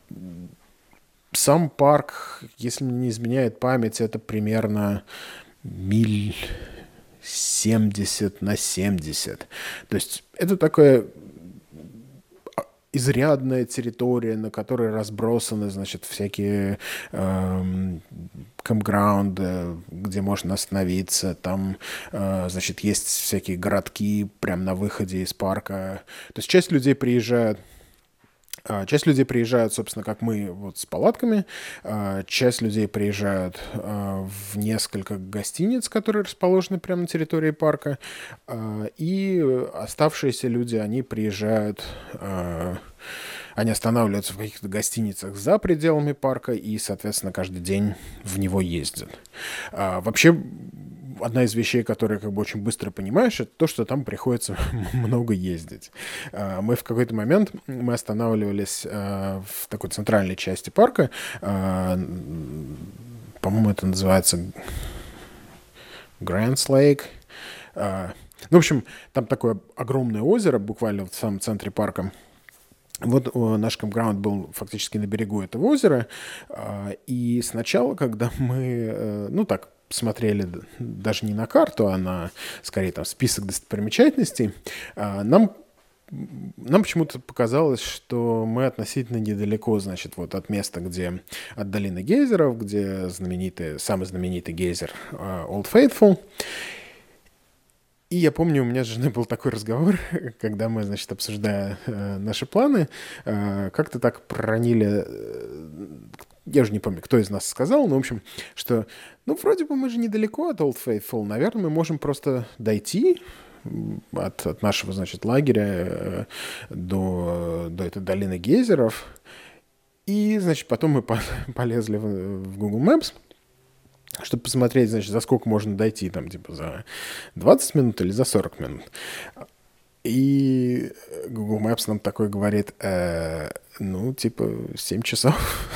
сам парк, если не изменяет память, это примерно миль 70 на 70. То есть это такая изрядная территория, на которой разбросаны, значит, всякие э, кампграунды, где можно остановиться. Там, э, значит, есть всякие городки прямо на выходе из парка. То есть часть людей приезжает часть людей приезжают, собственно, как мы, вот с палатками. А, часть людей приезжают а, в несколько гостиниц, которые расположены прямо на территории парка. И оставшиеся люди, они приезжают они останавливаются в каких-то гостиницах за пределами парка и, соответственно, каждый день в него ездят. вообще, одна из вещей, которые как бы очень быстро понимаешь, это то, что там приходится много ездить. А, мы в какой-то момент мы останавливались а, в такой центральной части парка. А, по-моему, это называется Grants Lake. Ну, в общем, там такое огромное озеро, буквально в самом центре парка. Вот наш кампграунд был фактически на берегу этого озера. И сначала, когда мы, э, ну так, смотрели даже не на карту, а на, скорее, там, список достопримечательностей, а, нам нам почему-то показалось, что мы относительно недалеко, значит, вот от места, где от долины гейзеров, где знаменитый, самый знаменитый гейзер uh, Old Faithful. И я помню, у меня с женой был такой разговор, когда мы, значит, обсуждая э, наши планы, э, как-то так проронили э, я уже не помню, кто из нас сказал, но, в общем, что, ну, вроде бы мы же недалеко от Old Faithful, наверное, мы можем просто дойти от, от нашего, значит, лагеря э, до, до этой долины гейзеров, и, значит, потом мы полезли в, в Google Maps, чтобы посмотреть, значит, за сколько можно дойти, там, типа, за 20 минут или за 40 минут. И Google Maps нам такой говорит, э, ну, типа, 7 часов.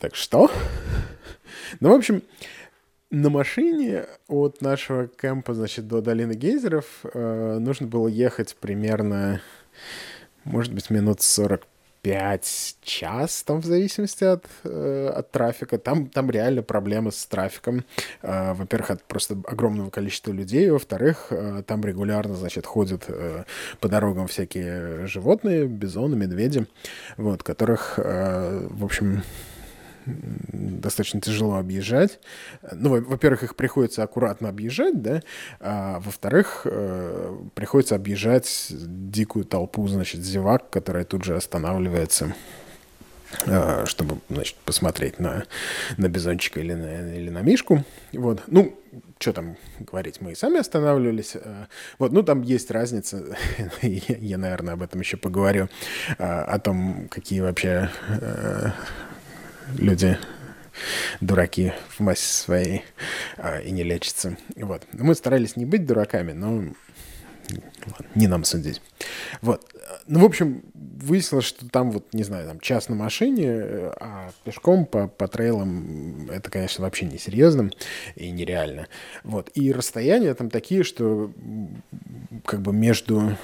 Так что? Ну, в общем, на машине от нашего кемпа, значит, до долины гейзеров э, нужно было ехать примерно, может быть, минут 45 час, там в зависимости от, э, от трафика. Там, там реально проблемы с трафиком. Э, во-первых, от просто огромного количества людей. Во-вторых, э, там регулярно, значит, ходят э, по дорогам всякие животные, бизоны, медведи, вот, которых, э, в общем, достаточно тяжело объезжать. Ну, во-первых, их приходится аккуратно объезжать, да, а во-вторых, э, приходится объезжать дикую толпу, значит, зевак, которая тут же останавливается э, чтобы, значит, посмотреть на, на бизончика или на, или на мишку. Вот. Ну, что там говорить, мы и сами останавливались. Э, вот, ну, там есть разница, я, я, наверное, об этом еще поговорю, о том, какие вообще люди дураки в массе своей а, и не лечатся. Вот. Мы старались не быть дураками, но не нам судить. Вот. Ну, в общем, выяснилось, что там вот, не знаю, там час на машине, а пешком по, по трейлам это, конечно, вообще несерьезно и нереально. Вот. И расстояния там такие, что как бы между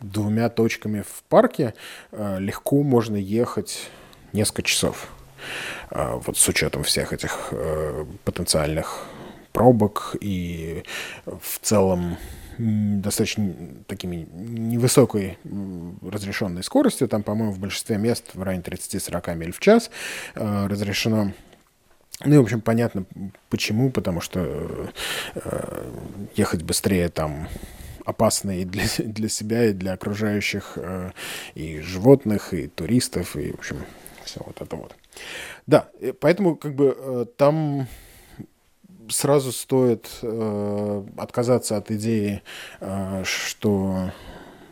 двумя точками в парке э, легко можно ехать несколько часов. А, вот с учетом всех этих э, потенциальных пробок и в целом достаточно такими невысокой разрешенной скоростью. Там, по-моему, в большинстве мест в районе 30-40 миль в час э, разрешено. Ну и, в общем, понятно почему, потому что э, ехать быстрее там опасно и для, для себя, и для окружающих, э, и животных, и туристов, и, в общем, все вот это вот. Да, поэтому как бы э, там сразу стоит э, отказаться от идеи, э, что,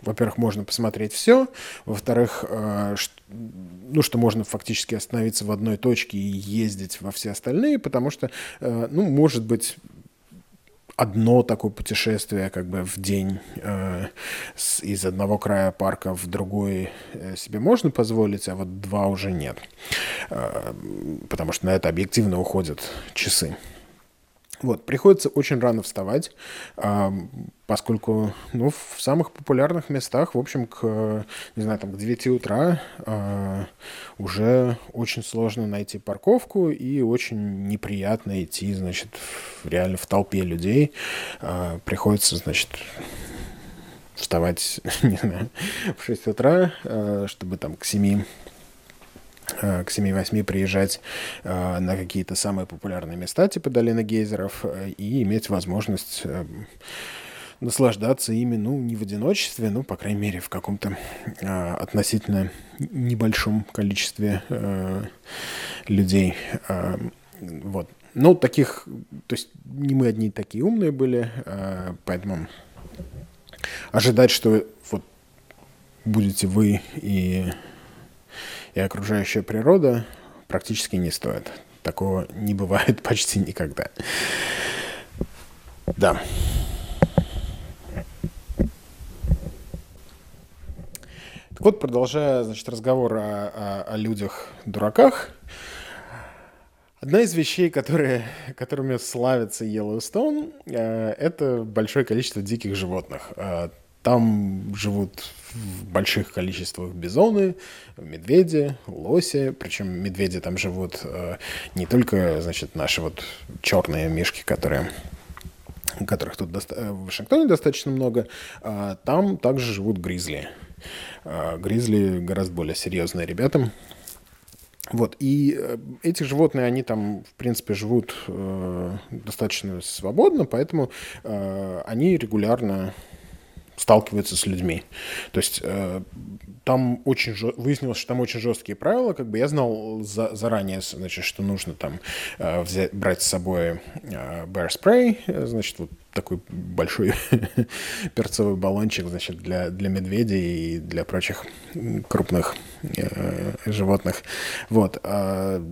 во-первых, можно посмотреть все, во-вторых, э, ш, ну, что можно фактически остановиться в одной точке и ездить во все остальные, потому что, э, ну, может быть, одно такое путешествие как бы в день э, с, из одного края парка в другой э, себе можно позволить, а вот два уже нет. Э, потому что на это объективно уходят часы. Вот, приходится очень рано вставать, поскольку ну, в самых популярных местах, в общем, к, не знаю, там, к 9 утра э, уже очень сложно найти парковку и очень неприятно идти, значит, реально в толпе людей. Э, приходится, значит, вставать, не знаю, в 6 утра, э, чтобы там к 7 Э, к 7-8 приезжать э, на какие-то самые популярные места, типа долины гейзеров, э, и иметь возможность наслаждаться ими, ну, не в одиночестве, ну, по крайней мере, в каком-то э, относительно небольшом количестве э, людей. Э, вот. Ну, таких, то есть не мы одни такие умные были, э, поэтому ожидать, что вот будете вы и и окружающая природа практически не стоит. Такого не бывает почти никогда. Да. Вот, продолжая, значит, разговор о, о, о людях-дураках, Одна из вещей, которые, которыми славится Йеллоустон, э, это большое количество диких животных. Э, там живут в больших количествах бизоны, медведи, лоси. Причем медведи там живут э, не только, значит, наши вот черные мишки, которые которых тут доста- э, в Вашингтоне достаточно много, а там также живут гризли. А гризли гораздо более серьезные ребята. Вот, и э, эти животные, они там, в принципе, живут э, достаточно свободно, поэтому э, они регулярно сталкиваются с людьми. То есть э, там очень жё... выяснилось, что там очень жесткие правила. Как бы я знал за... заранее, значит, что нужно там э, взять, брать с собой э, bear spray, э, значит, вот такой большой перцовый баллончик, значит, для, для медведей и для прочих крупных э, животных. Вот. А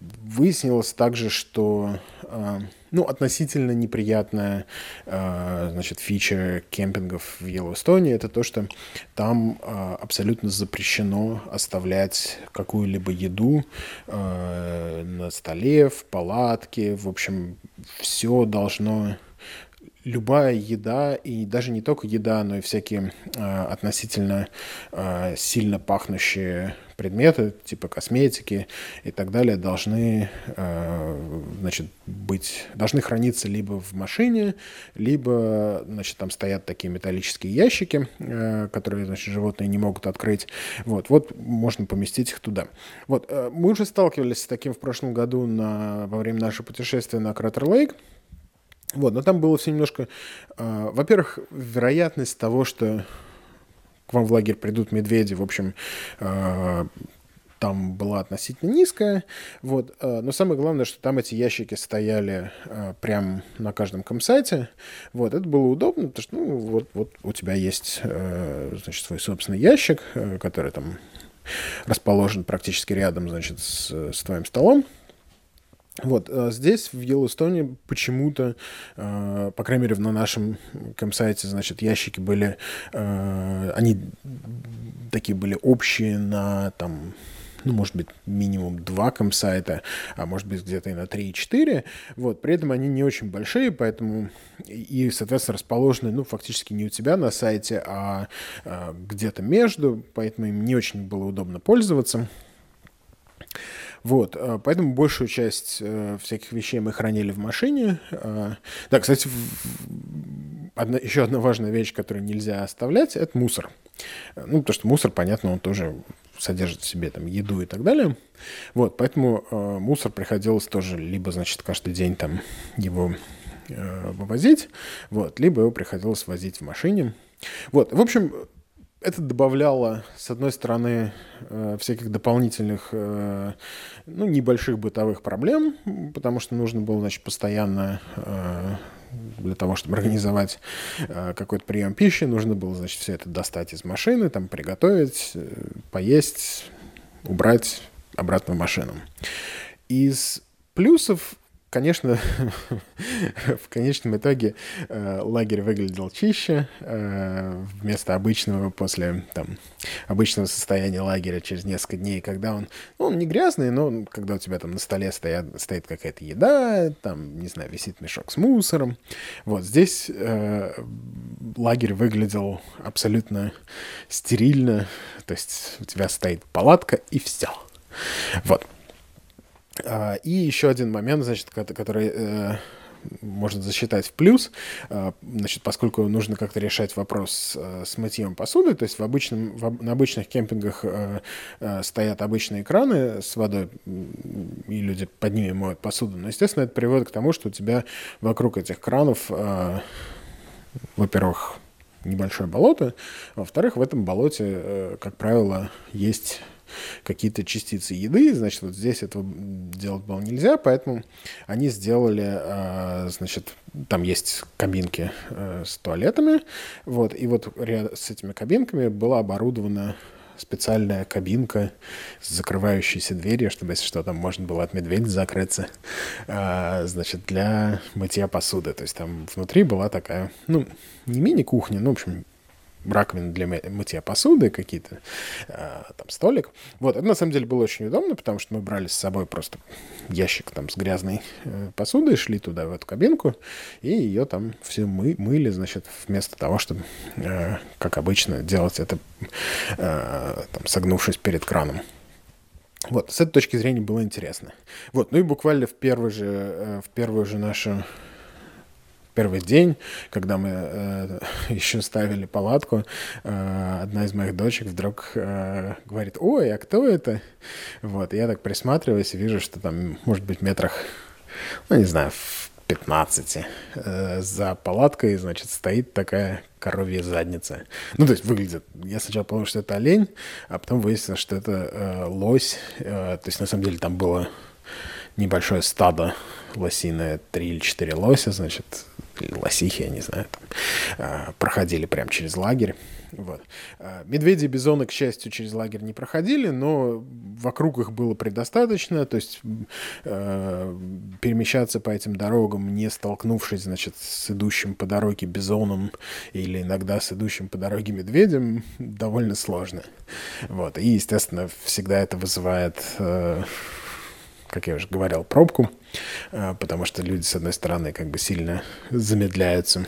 выяснилось также, что э, ну, относительно неприятная, э, значит, фича кемпингов в Йеллоустоне, это то, что там э, абсолютно запрещено оставлять какую-либо еду э, на столе, в палатке, в общем, все должно любая еда, и даже не только еда, но и всякие э, относительно э, сильно пахнущие предметы, типа косметики и так далее, должны, э, значит, быть, должны храниться либо в машине, либо, значит, там стоят такие металлические ящики, э, которые, значит, животные не могут открыть. Вот, вот можно поместить их туда. Вот, э, мы уже сталкивались с таким в прошлом году на, во время нашего путешествия на Кратер Лейк. Вот, но там было все немножко... Э, во-первых, вероятность того, что к вам в лагерь придут медведи, в общем, э, там была относительно низкая. Вот. Э, но самое главное, что там эти ящики стояли э, прям на каждом комсайте. Вот. Это было удобно, потому что ну, вот, вот у тебя есть значит, свой собственный ящик, который там расположен практически рядом значит, с, с твоим столом. Вот, а здесь, в Йеллоустоне, почему-то, э, по крайней мере, на нашем комсайте, значит, ящики были, э, они такие были общие на, там, ну, может быть, минимум два комсайта, а может быть, где-то и на 3 и 4. Вот, при этом они не очень большие, поэтому и, соответственно, расположены, ну, фактически не у тебя на сайте, а, а где-то между, поэтому им не очень было удобно пользоваться. Вот, э, поэтому большую часть э, всяких вещей мы хранили в машине. Э, да, кстати, одна, еще одна важная вещь, которую нельзя оставлять, это мусор. Ну, потому что мусор, понятно, он тоже содержит в себе там еду и так далее. Вот, поэтому мусор приходилось тоже либо, значит, каждый день там его вывозить, вот, либо его приходилось возить в машине. Вот, в общем, это добавляло, с одной стороны, э, всяких дополнительных, э, ну, небольших бытовых проблем, потому что нужно было, значит, постоянно э, для того, чтобы организовать какой-то прием пищи, нужно было, значит, все это достать из машины, там, приготовить, поесть, убрать обратно в машину. Из плюсов конечно, в конечном итоге э, лагерь выглядел чище. Э, вместо обычного, после там, обычного состояния лагеря через несколько дней, когда он, ну, он не грязный, но когда у тебя там на столе стоят, стоит какая-то еда, там, не знаю, висит мешок с мусором. Вот здесь э, лагерь выглядел абсолютно стерильно, то есть у тебя стоит палатка и все. Вот. А, и еще один момент, значит, который э, можно засчитать в плюс, а, значит, поскольку нужно как-то решать вопрос э, с мытьем посуды, то есть в обычном, в, на обычных кемпингах э, стоят обычные краны с водой, и люди под ними моют посуду. Но, естественно, это приводит к тому, что у тебя вокруг этих кранов, во-первых, небольшое болото, а во-вторых, в этом болоте, как правило, есть какие-то частицы еды, значит, вот здесь этого делать было нельзя, поэтому они сделали, а, значит, там есть кабинки э, с туалетами, вот, и вот с этими кабинками была оборудована специальная кабинка с закрывающейся дверью, чтобы, если что, там можно было от медведя закрыться, а, значит, для мытья посуды. То есть там внутри была такая, ну, не мини-кухня, ну, в общем, раковины для мытья посуды, какие-то э, там столик. Вот, это на самом деле было очень удобно, потому что мы брали с собой просто ящик там с грязной э, посудой, шли туда, в эту кабинку, и ее там все мы, мыли, значит, вместо того, чтобы, э, как обычно, делать это, э, там, согнувшись перед краном. Вот, с этой точки зрения было интересно. Вот, ну и буквально в первый же, в первую же нашу первый день, когда мы э, еще ставили палатку, э, одна из моих дочек вдруг э, говорит, ой, а кто это? Вот, я так присматриваюсь и вижу, что там, может быть, метрах, ну, не знаю, в 15 э, за палаткой, значит, стоит такая коровья задница. Ну, то есть выглядит... Я сначала подумал, что это олень, а потом выяснилось, что это э, лось. Э, то есть, на самом деле, там было небольшое стадо лосиные три или четыре лося, значит, или лосихи, я не знаю, там, а, проходили прямо через лагерь. Вот. А, медведи и бизоны, к счастью, через лагерь не проходили, но вокруг их было предостаточно, то есть э, перемещаться по этим дорогам, не столкнувшись, значит, с идущим по дороге бизоном или иногда с идущим по дороге медведем, довольно сложно. Вот. И, естественно, всегда это вызывает... Э, как я уже говорил, пробку, э, потому что люди, с одной стороны, как бы сильно замедляются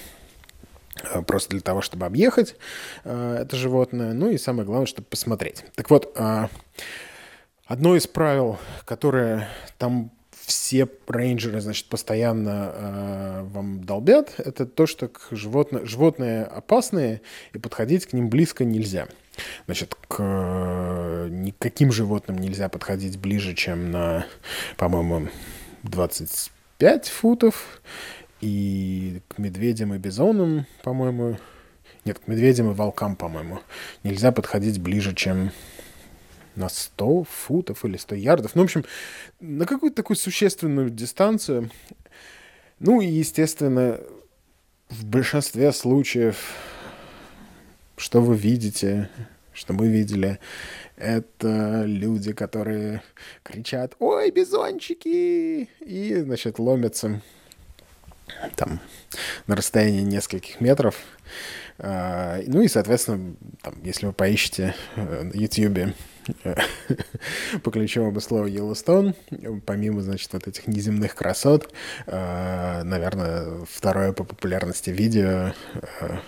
э, просто для того, чтобы объехать э, это животное, ну и самое главное, чтобы посмотреть. Так вот, одно из правил, которое там все рейнджеры, значит, постоянно э, вам долбят, это то, что к животно, животные опасные, и подходить к ним близко нельзя. Значит, к никаким животным нельзя подходить ближе, чем на, по-моему, 25 футов. И к медведям и бизонам, по-моему, нет, к медведям и волкам, по-моему, нельзя подходить ближе, чем на 100 футов или 100 ярдов. Ну, в общем, на какую-то такую существенную дистанцию. Ну и, естественно, в большинстве случаев что вы видите, что мы видели, это люди, которые кричат «Ой, бизончики!» и, значит, ломятся там на расстоянии нескольких метров. А, ну и, соответственно, там, если вы поищете э, на YouTube по ключевому слову Yellowstone, помимо, значит, вот этих неземных красот, э, наверное, второе по популярности видео, э,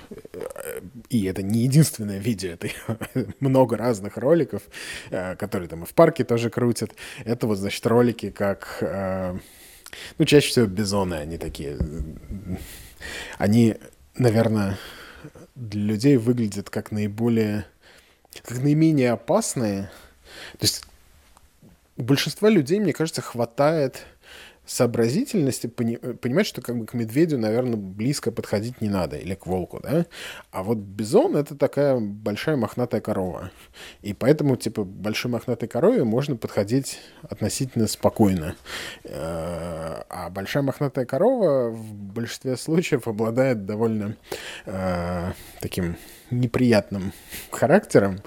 и это не единственное видео, это много разных роликов, э, которые там и в парке тоже крутят. Это вот, значит, ролики, как... Ну, чаще всего бизоны, они такие... Они, наверное, для людей выглядят как наиболее как наименее опасные. То есть большинства людей, мне кажется, хватает сообразительности пони, понимать, что как бы к медведю, наверное, близко подходить не надо, или к волку, да? А вот бизон — это такая большая мохнатая корова. И поэтому, типа, большой мохнатой корове можно подходить относительно спокойно. Э, а большая мохнатая корова в большинстве случаев обладает довольно э, таким неприятным характером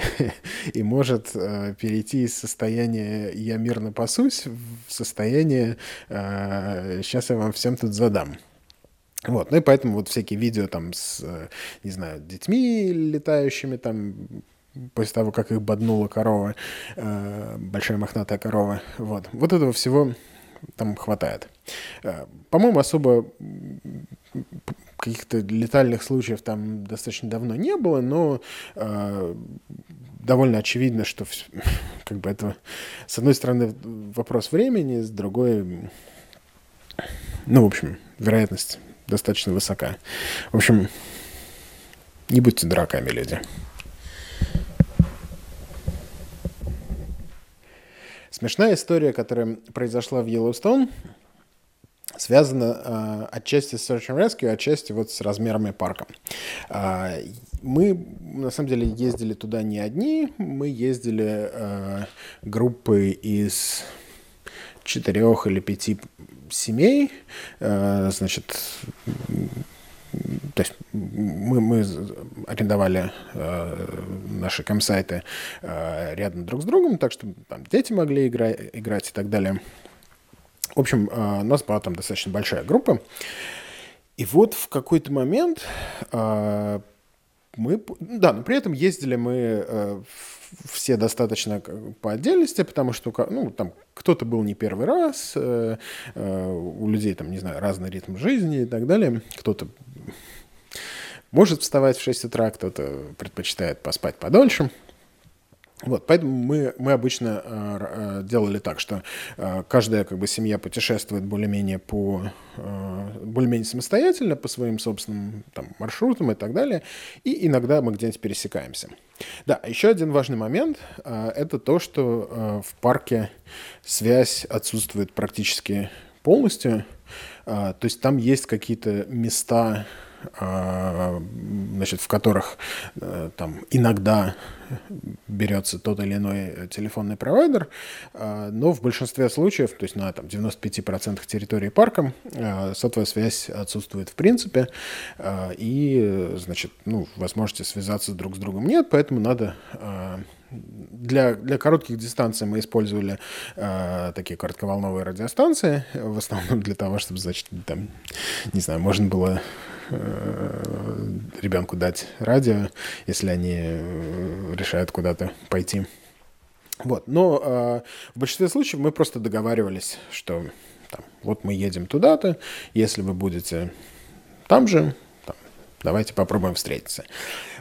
и может э, перейти из состояния «я мирно пасусь» в состояние э, «сейчас я вам всем тут задам». Вот, ну и поэтому вот всякие видео там с, э, не знаю, детьми летающими там после того, как их боднула корова, э, большая мохнатая корова, вот. Вот этого всего там хватает. Э, по-моему, особо каких-то летальных случаев там достаточно давно не было, но э, довольно очевидно, что как бы это, с одной стороны, вопрос времени, с другой, ну, в общем, вероятность достаточно высока. В общем, не будьте дураками, люди. Смешная история, которая произошла в Йеллоустон, связано э, отчасти с Search and Rescue, отчасти вот с размерами парка. Э, мы, на самом деле, ездили туда не одни, мы ездили э, группой из четырех или пяти семей, э, значит, то есть мы, мы арендовали э, наши комсайты э, рядом друг с другом, так что там дети могли игра, играть и так далее. В общем, а, у нас была там достаточно большая группа. И вот в какой-то момент а, мы... Да, но при этом ездили мы а, все достаточно по отдельности, потому что ну, там кто-то был не первый раз, у людей там, не знаю, разный ритм жизни и так далее. Кто-то может вставать в 6 утра, кто-то предпочитает поспать подольше. Вот, поэтому мы, мы обычно э, делали так, что э, каждая как бы, семья путешествует более-менее по э, более-менее самостоятельно по своим собственным там, маршрутам и так далее, и иногда мы где-нибудь пересекаемся. Да, еще один важный момент э, это то, что э, в парке связь отсутствует практически полностью, э, то есть там есть какие-то места, э, значит, в которых э, там иногда берется тот или иной телефонный провайдер, но в большинстве случаев, то есть на там, 95% территории парка, сотовая связь отсутствует в принципе, и, значит, ну, возможности связаться друг с другом нет, поэтому надо для, для коротких дистанций мы использовали э, такие коротковолновые радиостанции, в основном для того, чтобы, значит, там, не знаю, можно было э, ребенку дать радио, если они э, решают куда-то пойти. Вот. Но э, в большинстве случаев мы просто договаривались, что там, вот мы едем туда-то, если вы будете там же, там, давайте попробуем встретиться.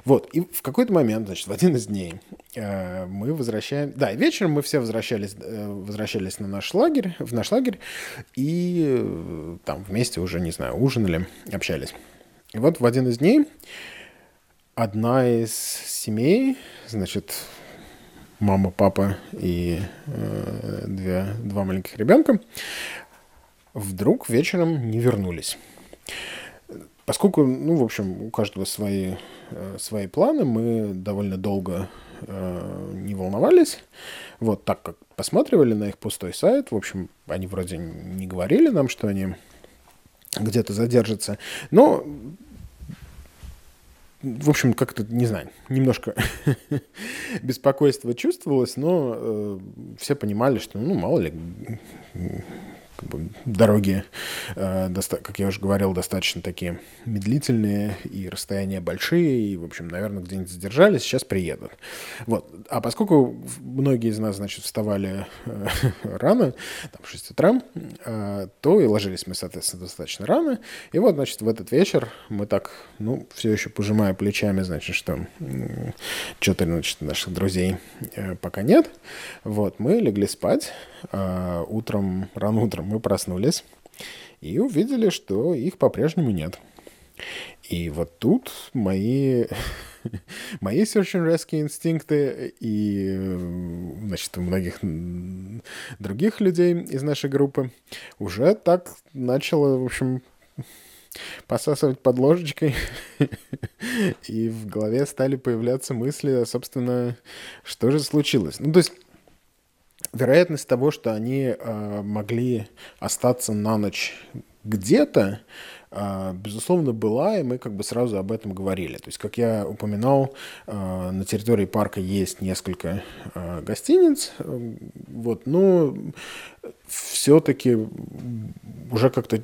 Вот, и в какой-то момент, значит, в один из дней э, мы возвращаем... Да, вечером мы все возвращались, э, возвращались на наш лагерь, в наш лагерь, и э, там вместе уже, не знаю, ужинали, общались. И вот в один из дней одна из семей, значит, мама, папа и э, две, два маленьких ребенка, вдруг вечером не вернулись. Поскольку, ну, в общем, у каждого свои, э, свои планы, мы довольно долго э, не волновались. Вот так как посматривали на их пустой сайт, в общем, они вроде не говорили нам, что они где-то задержатся, но в общем, как-то, не знаю, немножко беспокойство чувствовалось, но э, все понимали, что, ну, мало ли, как бы, дороги, э, как я уже говорил, достаточно такие медлительные, и расстояния большие, и, в общем, наверное, где-нибудь задержались, сейчас приедут. Вот. А поскольку многие из нас, значит, вставали э, рано, там, в 6 утра, э, то и ложились мы, соответственно, достаточно рано. И вот, значит, в этот вечер мы так, ну, все еще пожимая плечами, значит, что что-то, значит, наших друзей пока нет. Вот, мы легли спать. Утром, рано утром мы проснулись и увидели, что их по-прежнему нет. И вот тут мои, мои search and rescue инстинкты и, значит, у многих других людей из нашей группы уже так начало, в общем, посасывать под ложечкой, и в голове стали появляться мысли, собственно, что же случилось. Ну, то есть вероятность того, что они э, могли остаться на ночь где-то, э, безусловно, была, и мы как бы сразу об этом говорили. То есть, как я упоминал, э, на территории парка есть несколько гостиниц, вот, но все-таки уже как-то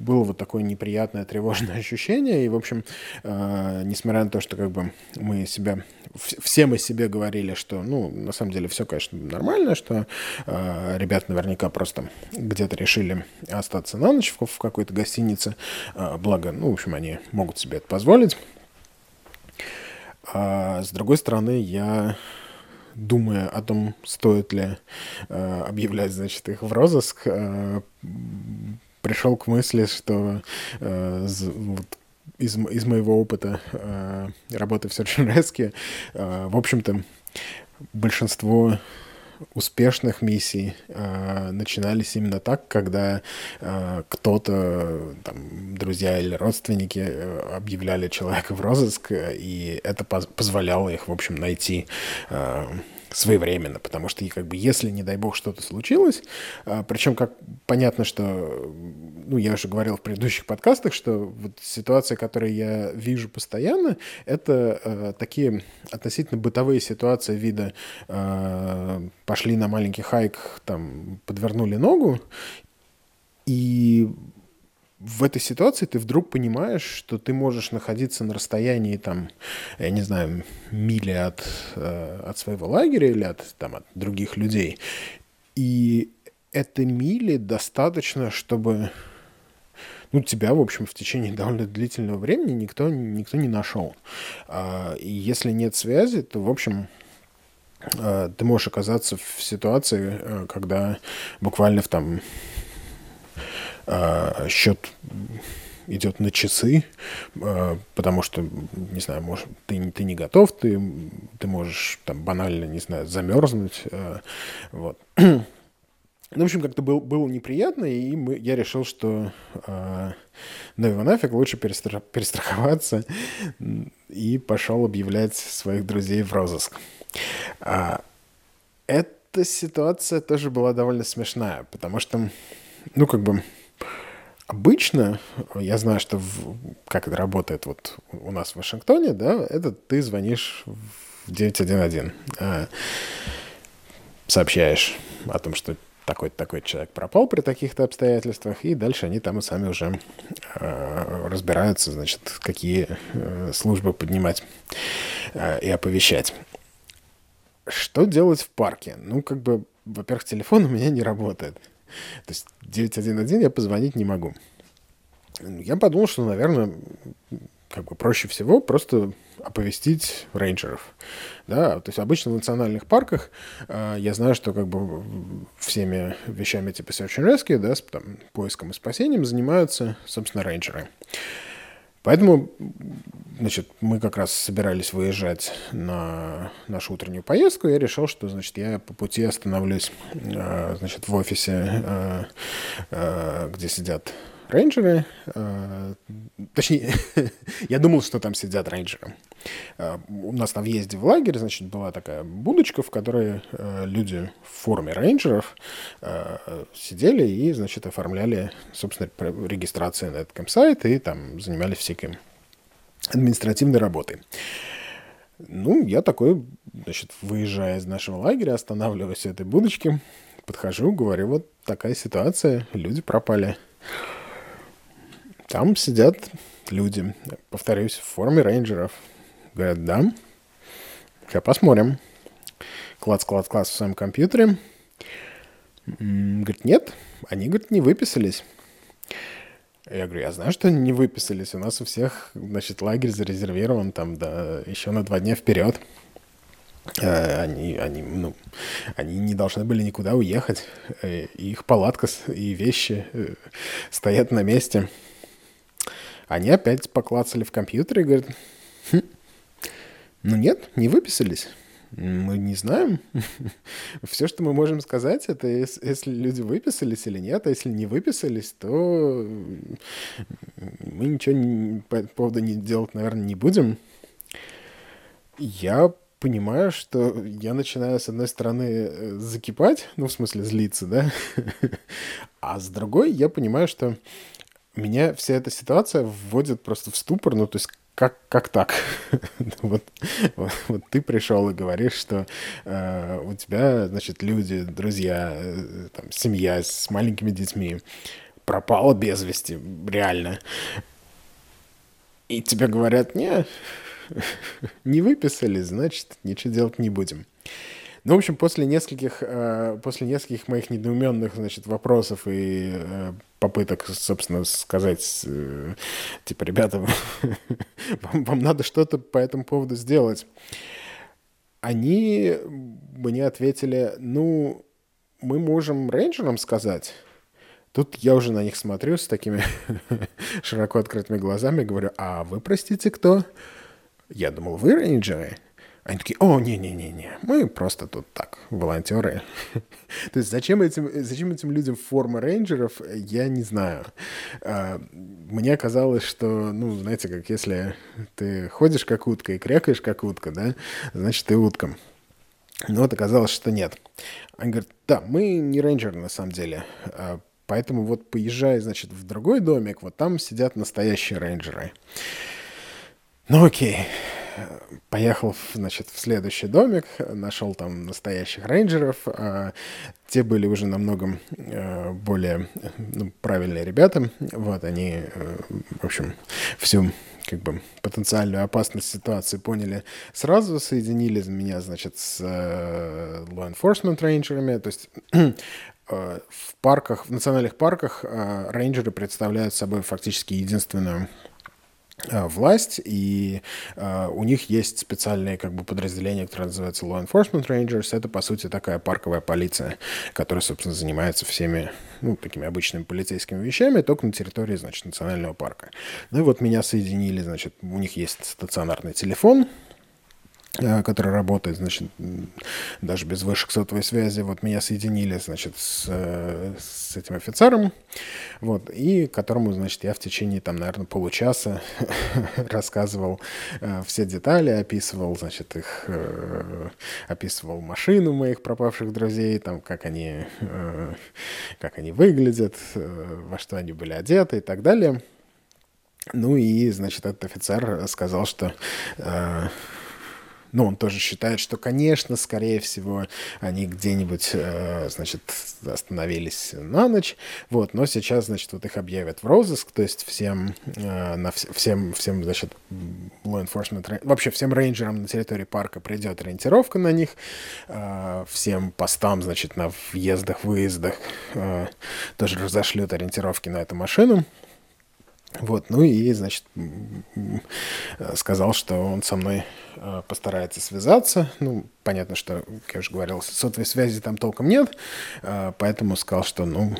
было вот такое неприятное тревожное ощущение. И, в общем, э, несмотря на то, что как бы мы себя, все мы себе говорили, что, ну, на самом деле все, конечно, нормально, что э, ребята наверняка просто где-то решили остаться на ночь в какой-то гостинице. Э, благо, ну, в общем, они могут себе это позволить. А с другой стороны, я думая о том, стоит ли э, объявлять, значит, их в розыск, э, пришел к мысли, что э, вот, из, из моего опыта э, работы в Search and Rescue, э, в общем-то, большинство успешных миссий э, начинались именно так, когда э, кто-то, там, друзья или родственники э, объявляли человека в розыск, и это поз позволяло их, в общем, найти э, своевременно, потому что, как бы, если, не дай бог, что-то случилось, а, причем, как понятно, что, ну, я уже говорил в предыдущих подкастах, что вот ситуация, которую я вижу постоянно, это э, такие относительно бытовые ситуации вида э, пошли на маленький хайк, там, подвернули ногу, и в этой ситуации ты вдруг понимаешь, что ты можешь находиться на расстоянии, там, я не знаю, мили от, э, от своего лагеря или от, там, от других людей. И этой мили достаточно, чтобы ну, тебя, в общем, в течение довольно длительного времени никто, никто не нашел. А, и если нет связи, то, в общем, э, ты можешь оказаться в ситуации, э, когда буквально в там счет идет на часы, а, потому что, не знаю, может, ты, ты не готов, ты, ты можешь там банально, не знаю, замерзнуть. А, вот. Ну, в общем, как-то был, было неприятно, и мы, я решил, что э, ну его нафиг, лучше перестра- перестраховаться, и пошел объявлять своих друзей в розыск. А, эта ситуация тоже была довольно смешная, потому что, ну, как бы, обычно, я знаю, что в, как это работает вот у нас в Вашингтоне, да, это ты звонишь в 911, а, сообщаешь о том, что такой-то такой человек пропал при таких-то обстоятельствах, и дальше они там и сами уже э, разбираются, значит, какие э, службы поднимать э, и оповещать. Что делать в парке? Ну, как бы, во-первых, телефон у меня не работает. То есть 911 я позвонить не могу. Я подумал, что, наверное, как бы проще всего просто оповестить рейнджеров. Да, то есть обычно в национальных парках э, я знаю, что как бы всеми вещами типа Search and Rescue, да, с там, поиском и спасением занимаются, собственно, рейнджеры. Поэтому, значит, мы как раз собирались выезжать на нашу утреннюю поездку. Я решил, что, значит, я по пути остановлюсь, э, значит, в офисе, э, э, где сидят рейнджеры. Э, точнее, я думал, что там сидят рейнджеры. Э, у нас на въезде в лагерь, значит, была такая будочка, в которой э, люди в форме рейнджеров сидели и, значит, оформляли, собственно, регистрацию на этот кемпсайт и там занимались всякой административной работой. Ну, я такой, значит, выезжая из нашего лагеря, останавливаюсь в этой будочке, подхожу, говорю, вот такая ситуация, люди пропали. Там сидят люди, повторюсь, в форме рейнджеров. Говорят, да, сейчас посмотрим. Класс, класс, класс в своем компьютере. Говорит, нет, они, говорит, не выписались. Я говорю, я знаю, что они не выписались. У нас у всех, значит, лагерь зарезервирован там да, еще на два дня вперед. Э, они, они, ну, они не должны были никуда уехать. Э, их палатка и вещи э, стоят на месте. Они опять поклацали в компьютере и говорят, хм, ну нет, не выписались. Мы не знаем. Все, что мы можем сказать, это если люди выписались или нет, а если не выписались, то мы ничего по поводу не делать, наверное, не будем. Я понимаю, что я начинаю, с одной стороны, э, закипать, ну, в смысле, злиться, да, а с другой я понимаю, что меня вся эта ситуация вводит просто в ступор, ну, то есть как, как так? вот, вот, вот ты пришел и говоришь, что э, у тебя, значит, люди, друзья, э, там, семья с маленькими детьми пропала без вести, реально. И тебе говорят, не, не выписали, значит, ничего делать не будем. Ну, в общем, после нескольких, э, после нескольких моих недоуменных, значит, вопросов и э, попыток, собственно, сказать, э, типа, ребята, вам, вам надо что-то по этому поводу сделать, они мне ответили, ну, мы можем рейнджерам сказать. Тут я уже на них смотрю с такими широко открытыми глазами, говорю, а вы, простите, кто? Я думал, вы рейнджеры. Они такие, о, не-не-не-не, мы просто тут так, волонтеры. То есть зачем этим, зачем этим людям форма рейнджеров, я не знаю. А, мне казалось, что, ну, знаете, как если ты ходишь как утка и крякаешь как утка, да, значит, ты утка. Но вот оказалось, что нет. Они говорят, да, мы не рейнджеры на самом деле, а, поэтому вот поезжай, значит, в другой домик, вот там сидят настоящие рейнджеры. Ну окей, поехал, значит, в следующий домик, нашел там настоящих рейнджеров. А, те были уже намного а, более ну, правильные ребята. Вот они, а, в общем, всю как бы потенциальную опасность ситуации поняли сразу, соединили меня, значит, с uh, law enforcement рейнджерами, то есть в парках, в национальных парках рейнджеры представляют собой фактически единственную Э, власть, и э, у них есть специальные как бы подразделения, которые называются Law Enforcement Rangers. Это, по сути, такая парковая полиция, которая, собственно, занимается всеми, ну, такими обычными полицейскими вещами, только на территории, значит, национального парка. Ну и вот меня соединили, значит, у них есть стационарный телефон, Э, который работает, значит, даже без вышек сотовой связи. Вот меня соединили, значит, с, э, с этим офицером, вот, и которому, значит, я в течение, там, наверное, получаса рассказывал э, все детали, описывал, значит, их, э, описывал машину моих пропавших друзей, там, как они, э, как они выглядят, э, во что они были одеты и так далее. Ну и, значит, этот офицер сказал, что э, ну, он тоже считает, что, конечно, скорее всего, они где-нибудь, э, значит, остановились на ночь, вот, но сейчас, значит, вот их объявят в розыск, то есть всем, э, на вс- всем, всем, значит, law enforcement, вообще всем рейнджерам на территории парка придет ориентировка на них, э, всем постам, значит, на въездах, выездах э, тоже разошлют ориентировки на эту машину, вот, ну и, значит, сказал, что он со мной э, постарается связаться. Ну, понятно, что, как я уже говорил, сотовой связи там толком нет, э, поэтому сказал, что, ну,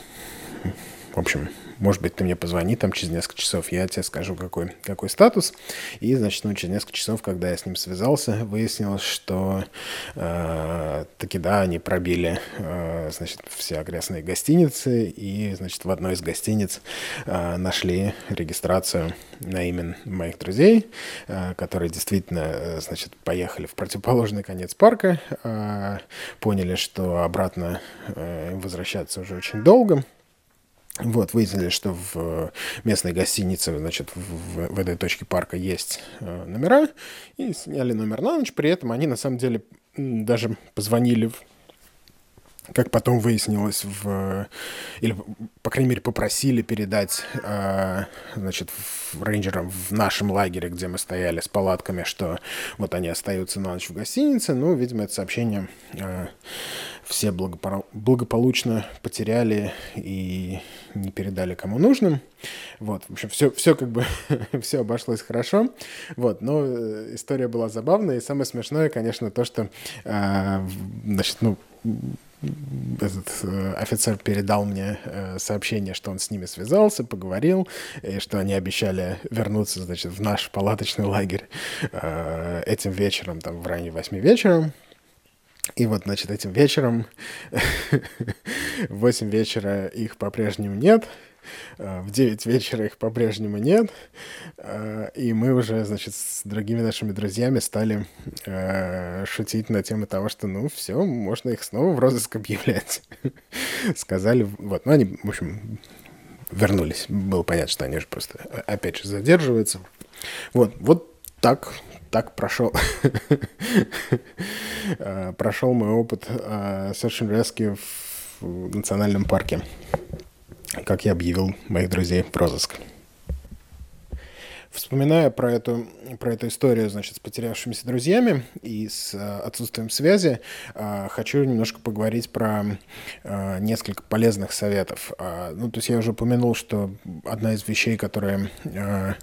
в общем, может быть, ты мне позвони там через несколько часов, я тебе скажу, какой, какой статус. И, значит, ну, через несколько часов, когда я с ним связался, выяснилось, что э, таки, да, они пробили, э, значит, все окрестные гостиницы, и, значит, в одной из гостиниц э, нашли регистрацию на имя моих друзей, э, которые действительно, э, значит, поехали в противоположный конец парка, э, поняли, что обратно э, возвращаться уже очень долго, вот, выяснили, что в местной гостинице, значит, в, в этой точке парка есть э, номера, и сняли номер на ночь. При этом они, на самом деле, даже позвонили в как потом выяснилось, в, или, по крайней мере, попросили передать, э, значит, рейнджерам в нашем лагере, где мы стояли с палатками, что вот они остаются на ночь в гостинице. Ну, видимо, это сообщение э, все благопо- благополучно потеряли и не передали кому нужным. Вот, в общем, все, все как бы, все обошлось хорошо. Вот, но э, история была забавная, и самое смешное, конечно, то, что, э, значит, ну, этот э, офицер передал мне э, сообщение, что он с ними связался, поговорил, и что они обещали вернуться, значит, в наш палаточный лагерь э, этим вечером, там, в районе 8 вечера. И вот, значит, этим вечером, в 8 вечера их по-прежнему нет, э, в 9 вечера их по-прежнему нет, э, и мы уже, значит, с другими нашими друзьями стали э, шутить на тему того, что, ну, все, можно их снова в розыск объявлять. Сказали, вот, ну, они, в общем, вернулись. Было понятно, что они же просто, опять же, задерживаются. Вот, вот так так прошел, э, прошел мой опыт э, Search and Rescue в национальном парке, как я объявил моих друзей в розыск. Вспоминая про эту, про эту историю, значит, с потерявшимися друзьями и с э, отсутствием связи, хочу немножко поговорить про несколько полезных советов. Ну, то есть я уже упомянул, что одна из вещей, которая э,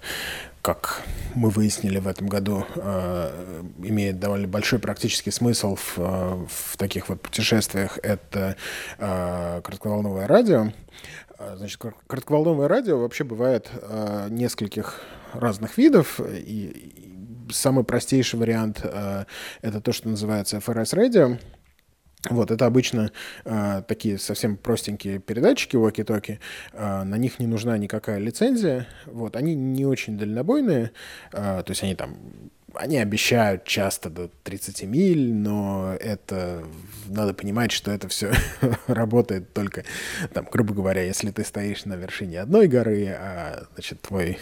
как мы выяснили в этом году, э, имеет довольно большой практический смысл в, э, в таких вот путешествиях, это э, коротковолновое радио. Значит, коротковолновое радио вообще бывает нескольких разных видов, и, самый простейший вариант это то, что называется FRS-радио. Вот, это обычно э, такие совсем простенькие передатчики walkie-talkie, э, на них не нужна никакая лицензия, вот, они не очень дальнобойные, э, то есть они там они обещают часто до 30 миль, но это надо понимать, что это все работает только, там, грубо говоря, если ты стоишь на вершине одной горы, а значит, твой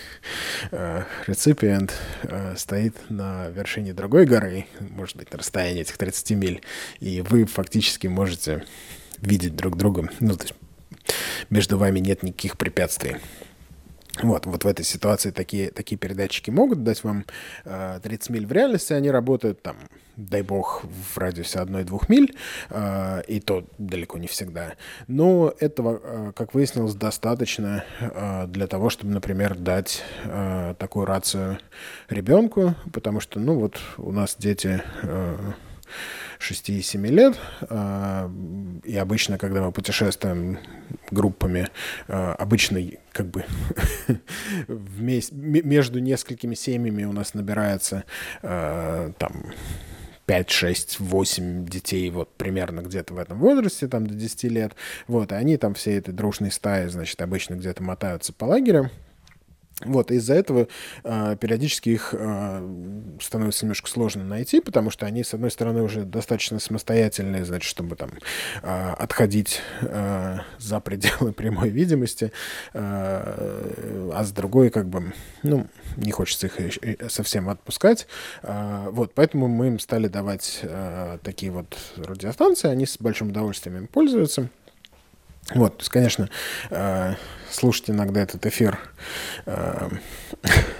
э, реципиент э, стоит на вершине другой горы, может быть, на расстоянии этих 30 миль, и вы фактически можете видеть друг друга, ну, то есть между вами нет никаких препятствий. Вот, вот в этой ситуации такие, такие передатчики могут дать вам э, 30 миль в реальности, они работают там, дай бог, в радиусе 1-2 миль, э, и то далеко не всегда. Но этого, э, как выяснилось, достаточно э, для того, чтобы, например, дать э, такую рацию ребенку, потому что, ну вот, у нас дети... Э, 6 и 7 лет. А, и обычно, когда мы путешествуем группами, а, обычно как бы вместе, между несколькими семьями у нас набирается а, там 5, 6, 8 детей вот примерно где-то в этом возрасте, там до 10 лет. Вот, и они там все этой дружной стаи, значит, обычно где-то мотаются по лагерю. Вот, из-за этого э, периодически их э, становится немножко сложно найти, потому что они, с одной стороны, уже достаточно самостоятельные, значит, чтобы там э, отходить э, за пределы прямой видимости, э, а с другой, как бы, ну, не хочется их совсем отпускать. Э, вот, поэтому мы им стали давать э, такие вот радиостанции, они с большим удовольствием им пользуются. Вот, то есть, конечно, э, слушать иногда этот эфир э,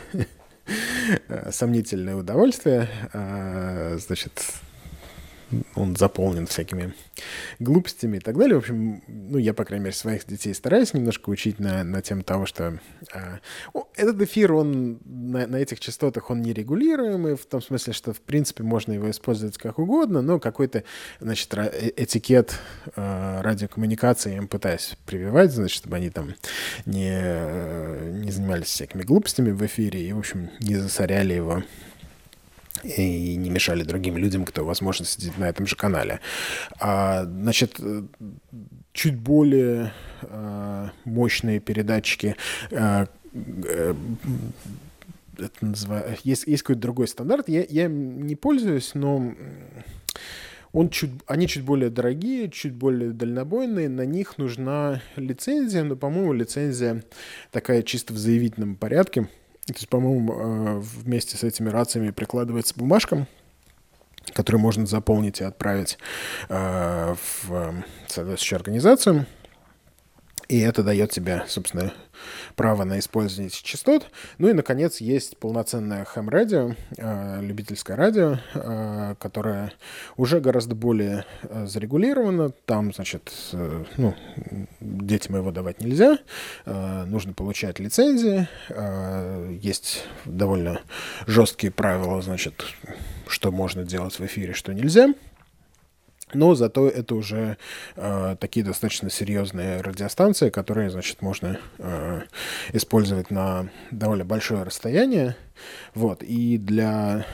сомнительное удовольствие. Э, значит, он заполнен всякими глупостями и так далее. В общем, ну, я, по крайней мере, своих детей стараюсь немножко учить на, на тему того, что э, этот эфир, он на, на этих частотах, он нерегулируемый, в том смысле, что, в принципе, можно его использовать как угодно, но какой-то, значит, э, этикет э, радиокоммуникации я им пытаюсь прививать, значит, чтобы они там не, э, не занимались всякими глупостями в эфире и, в общем, не засоряли его и не мешали другим людям, кто, возможно, сидит на этом же канале. А, значит, чуть более а, мощные передатчики а, это называю, есть, есть какой-то другой стандарт. Я, я не пользуюсь, но он чуть, они чуть более дорогие, чуть более дальнобойные, на них нужна лицензия, но, по-моему, лицензия такая чисто в заявительном порядке. То есть, по-моему, э, вместе с этими рациями прикладывается бумажка, которую можно заполнить и отправить э, в соответствующую организацию. И это дает тебе, собственно, право на использование этих частот. Ну и, наконец, есть полноценное хэм-радио, э, любительское радио, э, которое уже гораздо более э, зарегулировано. Там, значит, э, ну, детям его давать нельзя, э, нужно получать лицензии, э, есть довольно жесткие правила, значит, что можно делать в эфире, что нельзя. Но зато это уже э, такие достаточно серьезные радиостанции, которые, значит, можно э, использовать на довольно большое расстояние. Вот. И для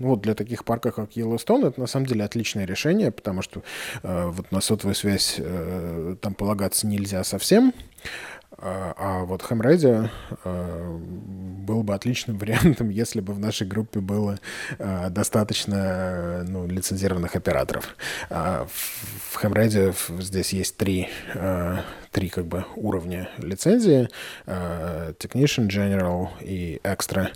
вот для таких парков, как Йеллоустон, это на самом деле отличное решение, потому что э, вот на сотовую связь э, там полагаться нельзя совсем. А, а вот э, был бы отличным вариантом, если бы в нашей группе было э, достаточно ну, лицензированных операторов. А в Radio здесь есть три, э, три как бы уровня лицензии. Technician, General и Extra,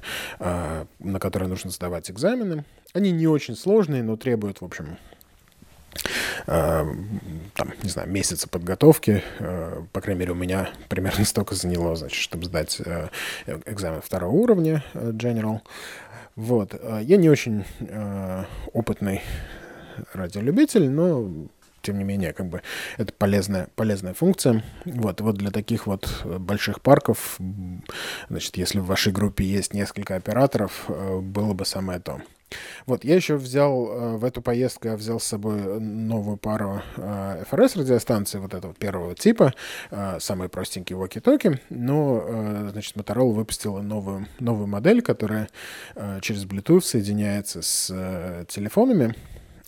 на которые нужно сдавать экзамены. Они не очень сложные, но требуют, в общем, Э, там, не знаю, месяца подготовки, э, по крайней мере, у меня примерно столько заняло, значит, чтобы сдать э, экзамен второго уровня General. Вот. Я не очень опытный радиолюбитель, но тем не менее, как бы это полезная, полезная функция. Вот, вот для таких вот больших парков, значит, если в вашей группе есть несколько операторов, было бы самое то. Вот, я еще взял э, в эту поездку, я взял с собой новую пару э, FRS радиостанций, вот этого первого типа, э, самые простенькие walkie-talkie, но, значит, Motorola выпустила новую, новую модель, которая через Bluetooth соединяется с телефонами,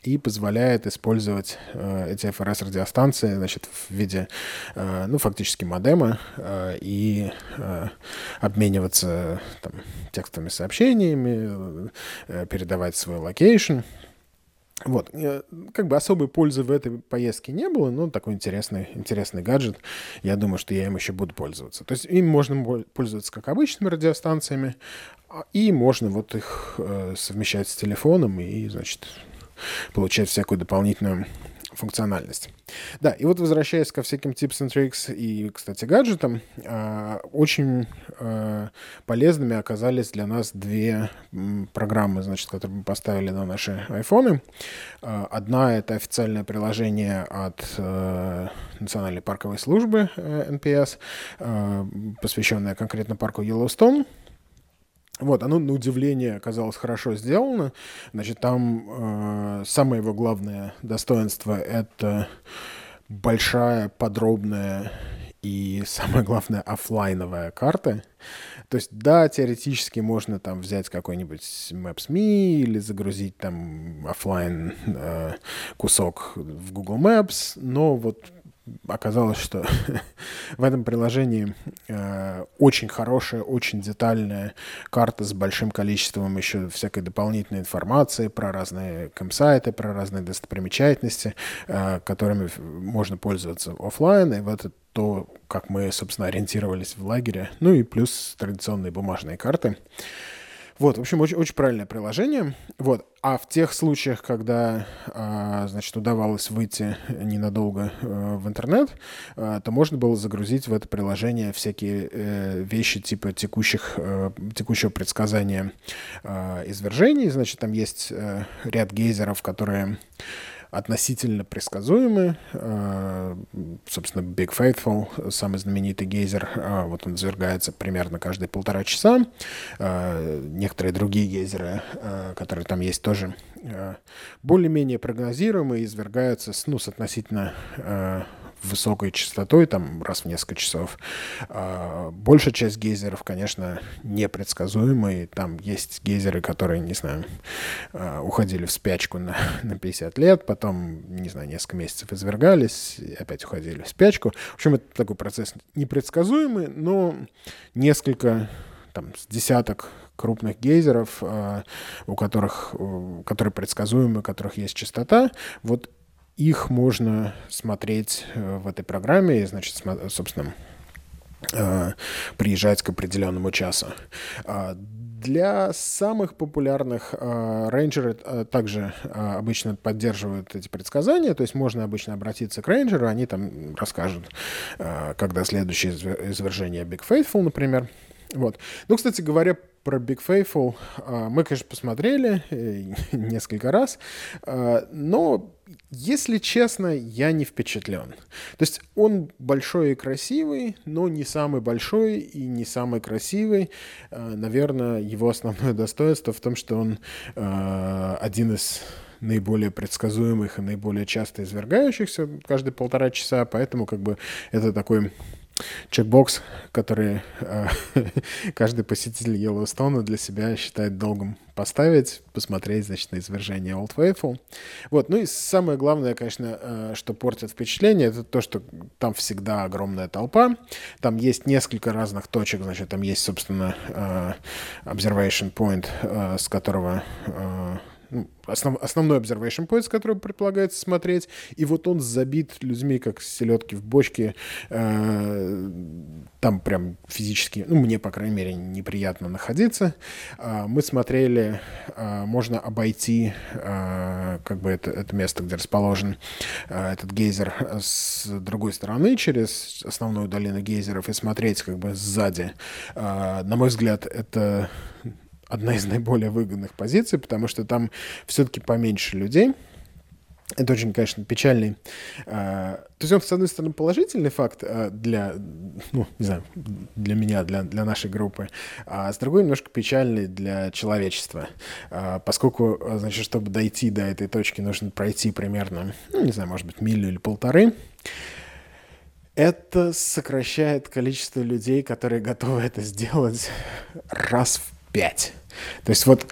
и позволяет использовать э, эти FRS-радиостанции значит, в виде, э, ну, фактически модема э, и э, обмениваться там, текстовыми сообщениями, э, передавать свой location. Вот, э, как бы особой пользы в этой поездке не было, но такой интересный, интересный гаджет. Я думаю, что я им еще буду пользоваться. То есть им можно пользоваться как обычными радиостанциями, а, и можно вот их э, совмещать с телефоном и, значит, получать всякую дополнительную функциональность. Да, и вот возвращаясь ко всяким tips and tricks и, кстати, гаджетам, а, очень а, полезными оказались для нас две программы, значит, которые мы поставили на наши айфоны. А, одна — это официальное приложение от Национальной парковой службы NPS, э, посвященное конкретно парку Йеллоустон, вот, оно на удивление оказалось хорошо сделано. Значит, там э, самое его главное достоинство это большая, подробная и, самое главное, офлайновая карта. То есть, да, теоретически можно там взять какой-нибудь Maps.me или загрузить там офлайн э, кусок в Google Maps, но вот оказалось, что в этом приложении э, очень хорошая, очень детальная карта с большим количеством еще всякой дополнительной информации про разные кемпсайты, про разные достопримечательности, э, которыми можно пользоваться офлайн. И вот это то, как мы, собственно, ориентировались в лагере. Ну и плюс традиционные бумажные карты. Вот, в общем, очень, очень правильное приложение. Вот. А в тех случаях, когда, а, значит, удавалось выйти ненадолго э, в интернет, а, то можно было загрузить в это приложение всякие э, вещи типа текущих, э, текущего предсказания извержений. Значит, там есть ряд гейзеров, которые относительно предсказуемы. А, собственно, Big Faithful, самый знаменитый гейзер, а, вот он извергается примерно каждые полтора часа. А, некоторые другие гейзеры, которые там есть, тоже более-менее прогнозируемые, извергаются ну, с относительно высокой частотой, там раз в несколько часов. А, большая часть гейзеров, конечно, непредсказуемые. Там есть гейзеры, которые, не знаю, а, уходили в спячку на, на 50 лет, потом, не знаю, несколько месяцев извергались, опять уходили в спячку. В общем, это такой процесс непредсказуемый, но несколько, там, с десяток крупных гейзеров, а, у которых, которые предсказуемы, у которых есть частота, вот их можно смотреть э, в этой программе, и, значит, собственно, э, приезжать к определенному часу. А, для самых популярных э, рейнджеры также обычно поддерживают эти предсказания, то есть можно обычно обратиться к рейнджеру, они там расскажут, когда следующее извержение Big Faithful, например. Вот. Ну, кстати говоря, про Big Faithful мы, конечно, посмотрели несколько раз, но если честно, я не впечатлен. То есть он большой и красивый, но не самый большой и не самый красивый. Э, наверное, его основное достоинство в том, что он э, один из наиболее предсказуемых и наиболее часто извергающихся каждые полтора часа, поэтому как бы это такой чекбокс, который э, каждый посетитель Йеллоустона для себя считает долгом поставить, посмотреть, значит, на извержение Old Faithful. Вот, ну и самое главное, конечно, э, что портит впечатление, это то, что там всегда огромная толпа, там есть несколько разных точек, значит, там есть, собственно, э, observation point, э, с которого э, основ, основной observation point, который предполагается смотреть, и вот он забит людьми, как селедки в бочке, э, там прям физически, ну, мне, по крайней мере, неприятно находиться. Э, мы смотрели, э, можно обойти э, как бы это, это место, где расположен э, этот гейзер с другой стороны, через основную долину гейзеров, и смотреть как бы сзади. Э, на мой взгляд, это одна из наиболее выгодных позиций, потому что там все-таки поменьше людей. Это очень, конечно, печальный. Э, то есть он, с одной стороны, положительный факт э, для, ну, не знаю, для меня, для, для нашей группы, а с другой немножко печальный для человечества, э, поскольку, значит, чтобы дойти до этой точки, нужно пройти примерно, ну, не знаю, может быть, милю или полторы. Это сокращает количество людей, которые готовы это сделать раз в пять. То есть вот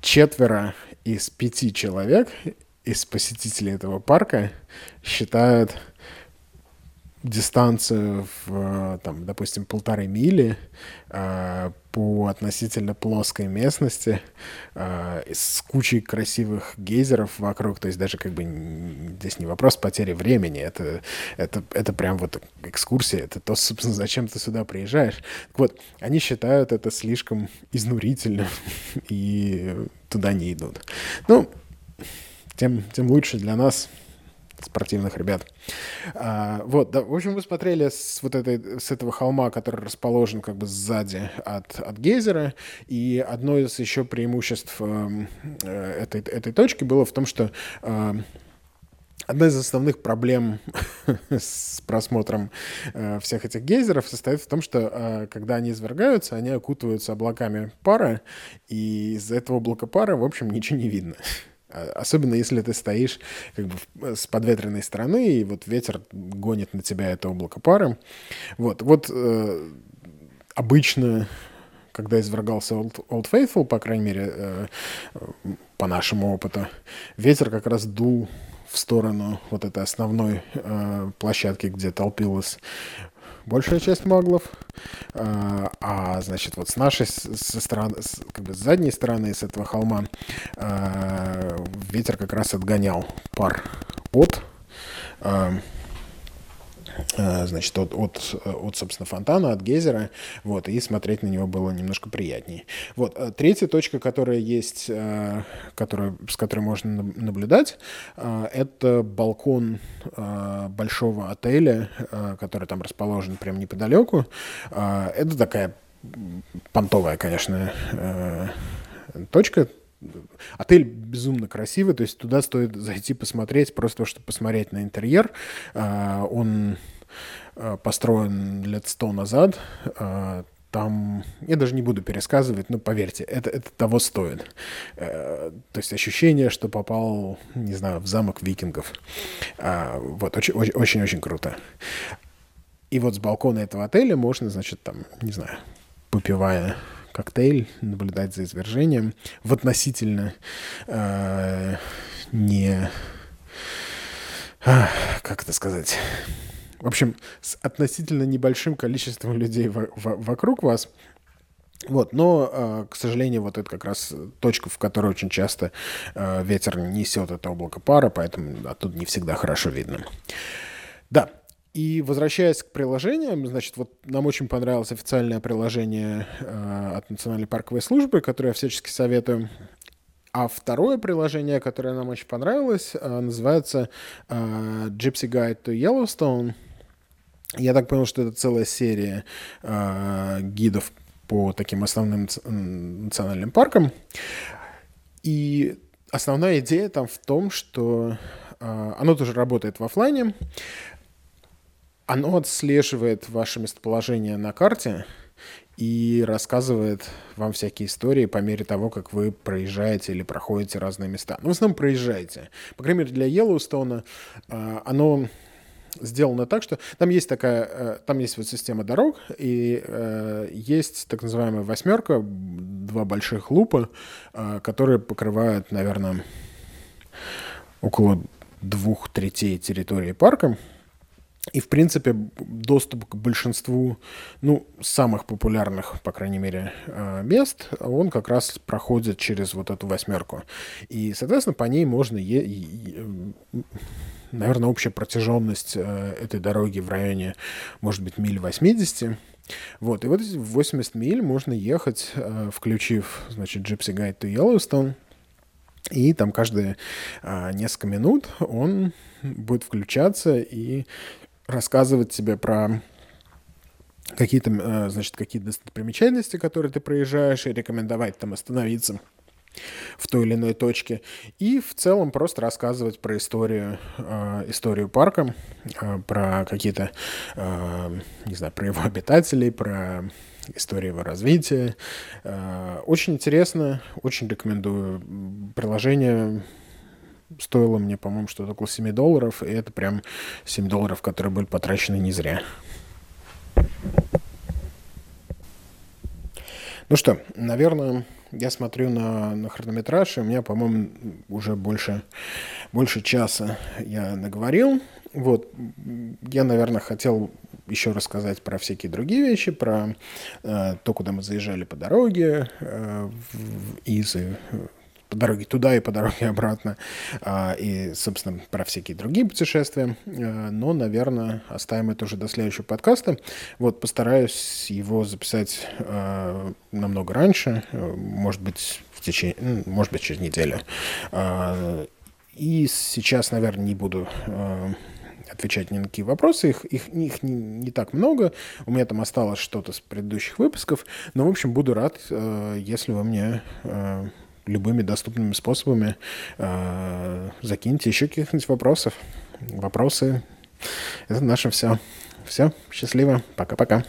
четверо из пяти человек из посетителей этого парка считают дистанцию в, там, допустим, полторы мили э, по относительно плоской местности э, с кучей красивых гейзеров вокруг. То есть даже как бы здесь не вопрос потери времени. Это, это, это прям вот экскурсия. Это то, собственно, зачем ты сюда приезжаешь. Так вот, они считают это слишком изнурительным и туда не идут. Ну, тем, тем лучше для нас спортивных ребят. А, вот, да, в общем, вы смотрели с вот этой, с этого холма, который расположен как бы сзади от, от гейзера, и одно из еще преимуществ э, этой, этой точки было в том, что э, Одна из основных проблем с просмотром э, всех этих гейзеров состоит в том, что э, когда они извергаются, они окутываются облаками пара, и из-за этого облака пара, в общем, ничего не видно. А, особенно если ты стоишь как бы с подветренной стороны, и вот ветер гонит на тебя это облако пары. Вот, вот э, обычно когда извергался Old, Old Faithful, по крайней мере, э, по нашему опыту, ветер как раз дул в сторону вот этой основной э, площадки, где толпилась большая часть маглов. А, а значит, вот с нашей со стороны, с, как бы с задней стороны, с этого холма, а, ветер как раз отгонял пар от а, значит, от, от, от, собственно, фонтана, от гейзера, вот, и смотреть на него было немножко приятнее. Вот, э, третья точка, которая есть, э, которая, с которой можно наблюдать, это балкон большого отеля, который там расположен прямо неподалеку. Это такая понтовая, конечно, точка, Отель безумно красивый, то есть туда стоит зайти посмотреть, просто чтобы посмотреть на интерьер. А, он а, построен лет сто назад. А, там, я даже не буду пересказывать, но поверьте, это, это того стоит. Э, то есть ощущение, что попал, не знаю, в замок викингов. Вот, очень-очень круто. И вот с балкона этого отеля можно, значит, там, не знаю, попивая коктейль, наблюдать за извержением в относительно э, не... Э, как это сказать? В общем, с относительно небольшим количеством людей в, в, вокруг вас. Вот, но, э, к сожалению, вот это как раз точка, в которой очень часто э, ветер несет это облако пара, поэтому оттуда не всегда хорошо видно. Да, и возвращаясь к приложениям, значит, вот нам очень понравилось официальное приложение э, от Национальной парковой службы, которое я всячески советую. А второе приложение, которое нам очень понравилось, э, называется э, Gypsy Guide to Yellowstone. Я так понял, что это целая серия э, гидов по таким основным национальным паркам. И основная идея там в том, что э, оно тоже работает в офлайне. Оно отслеживает ваше местоположение на карте и рассказывает вам всякие истории по мере того, как вы проезжаете или проходите разные места. Ну, в основном проезжаете. По крайней мере, для Йеллоустоуна э, оно сделано так, что там есть такая, э, там есть вот система дорог, и э, есть так называемая восьмерка, два больших лупа, э, которые покрывают, наверное, около двух третей территории парка. И, в принципе, доступ к большинству, ну, самых популярных, по крайней мере, э, мест, он как раз проходит через вот эту восьмерку. И, соответственно, по ней можно, е- наверное, общая протяженность э, этой дороги в районе, может быть, миль 80. Вот, и вот эти 80 миль можно ехать, э, включив, значит, Gypsy Guide to Yellowstone, и там каждые несколько минут он будет включаться и рассказывать тебе про какие-то, э, значит, какие-то достопримечательности, которые ты проезжаешь, и рекомендовать там остановиться в той или иной точке. И в целом просто рассказывать про историю, э, историю парка, э, про какие-то, не знаю, про его обитателей, про историю его развития. Очень интересно, очень рекомендую. Приложение стоило мне, по-моему, что-то около 7 долларов, и это прям 7 долларов, которые были потрачены не зря. Ну что, наверное, я смотрю на, на хронометраж, и у меня, по-моему, уже больше, больше часа я наговорил. Вот, я, наверное, хотел еще рассказать про всякие другие вещи, про э, то, куда мы заезжали по дороге э, в, из по дороге туда и по дороге обратно, а, и, собственно, про всякие другие путешествия. А, но, наверное, оставим это уже до следующего подкаста. Вот, постараюсь его записать а, намного раньше, может быть, в течение, ну, может быть, через неделю. И сейчас, наверное, не буду отвечать ни на какие вопросы. Их, их, их не, не так много. У меня там осталось что-то с предыдущих выпусков. Но, в общем, буду рад, если вы мне любыми доступными способами э, закиньте еще каких-нибудь вопросов. Вопросы — это наше все. Все, счастливо, пока-пока.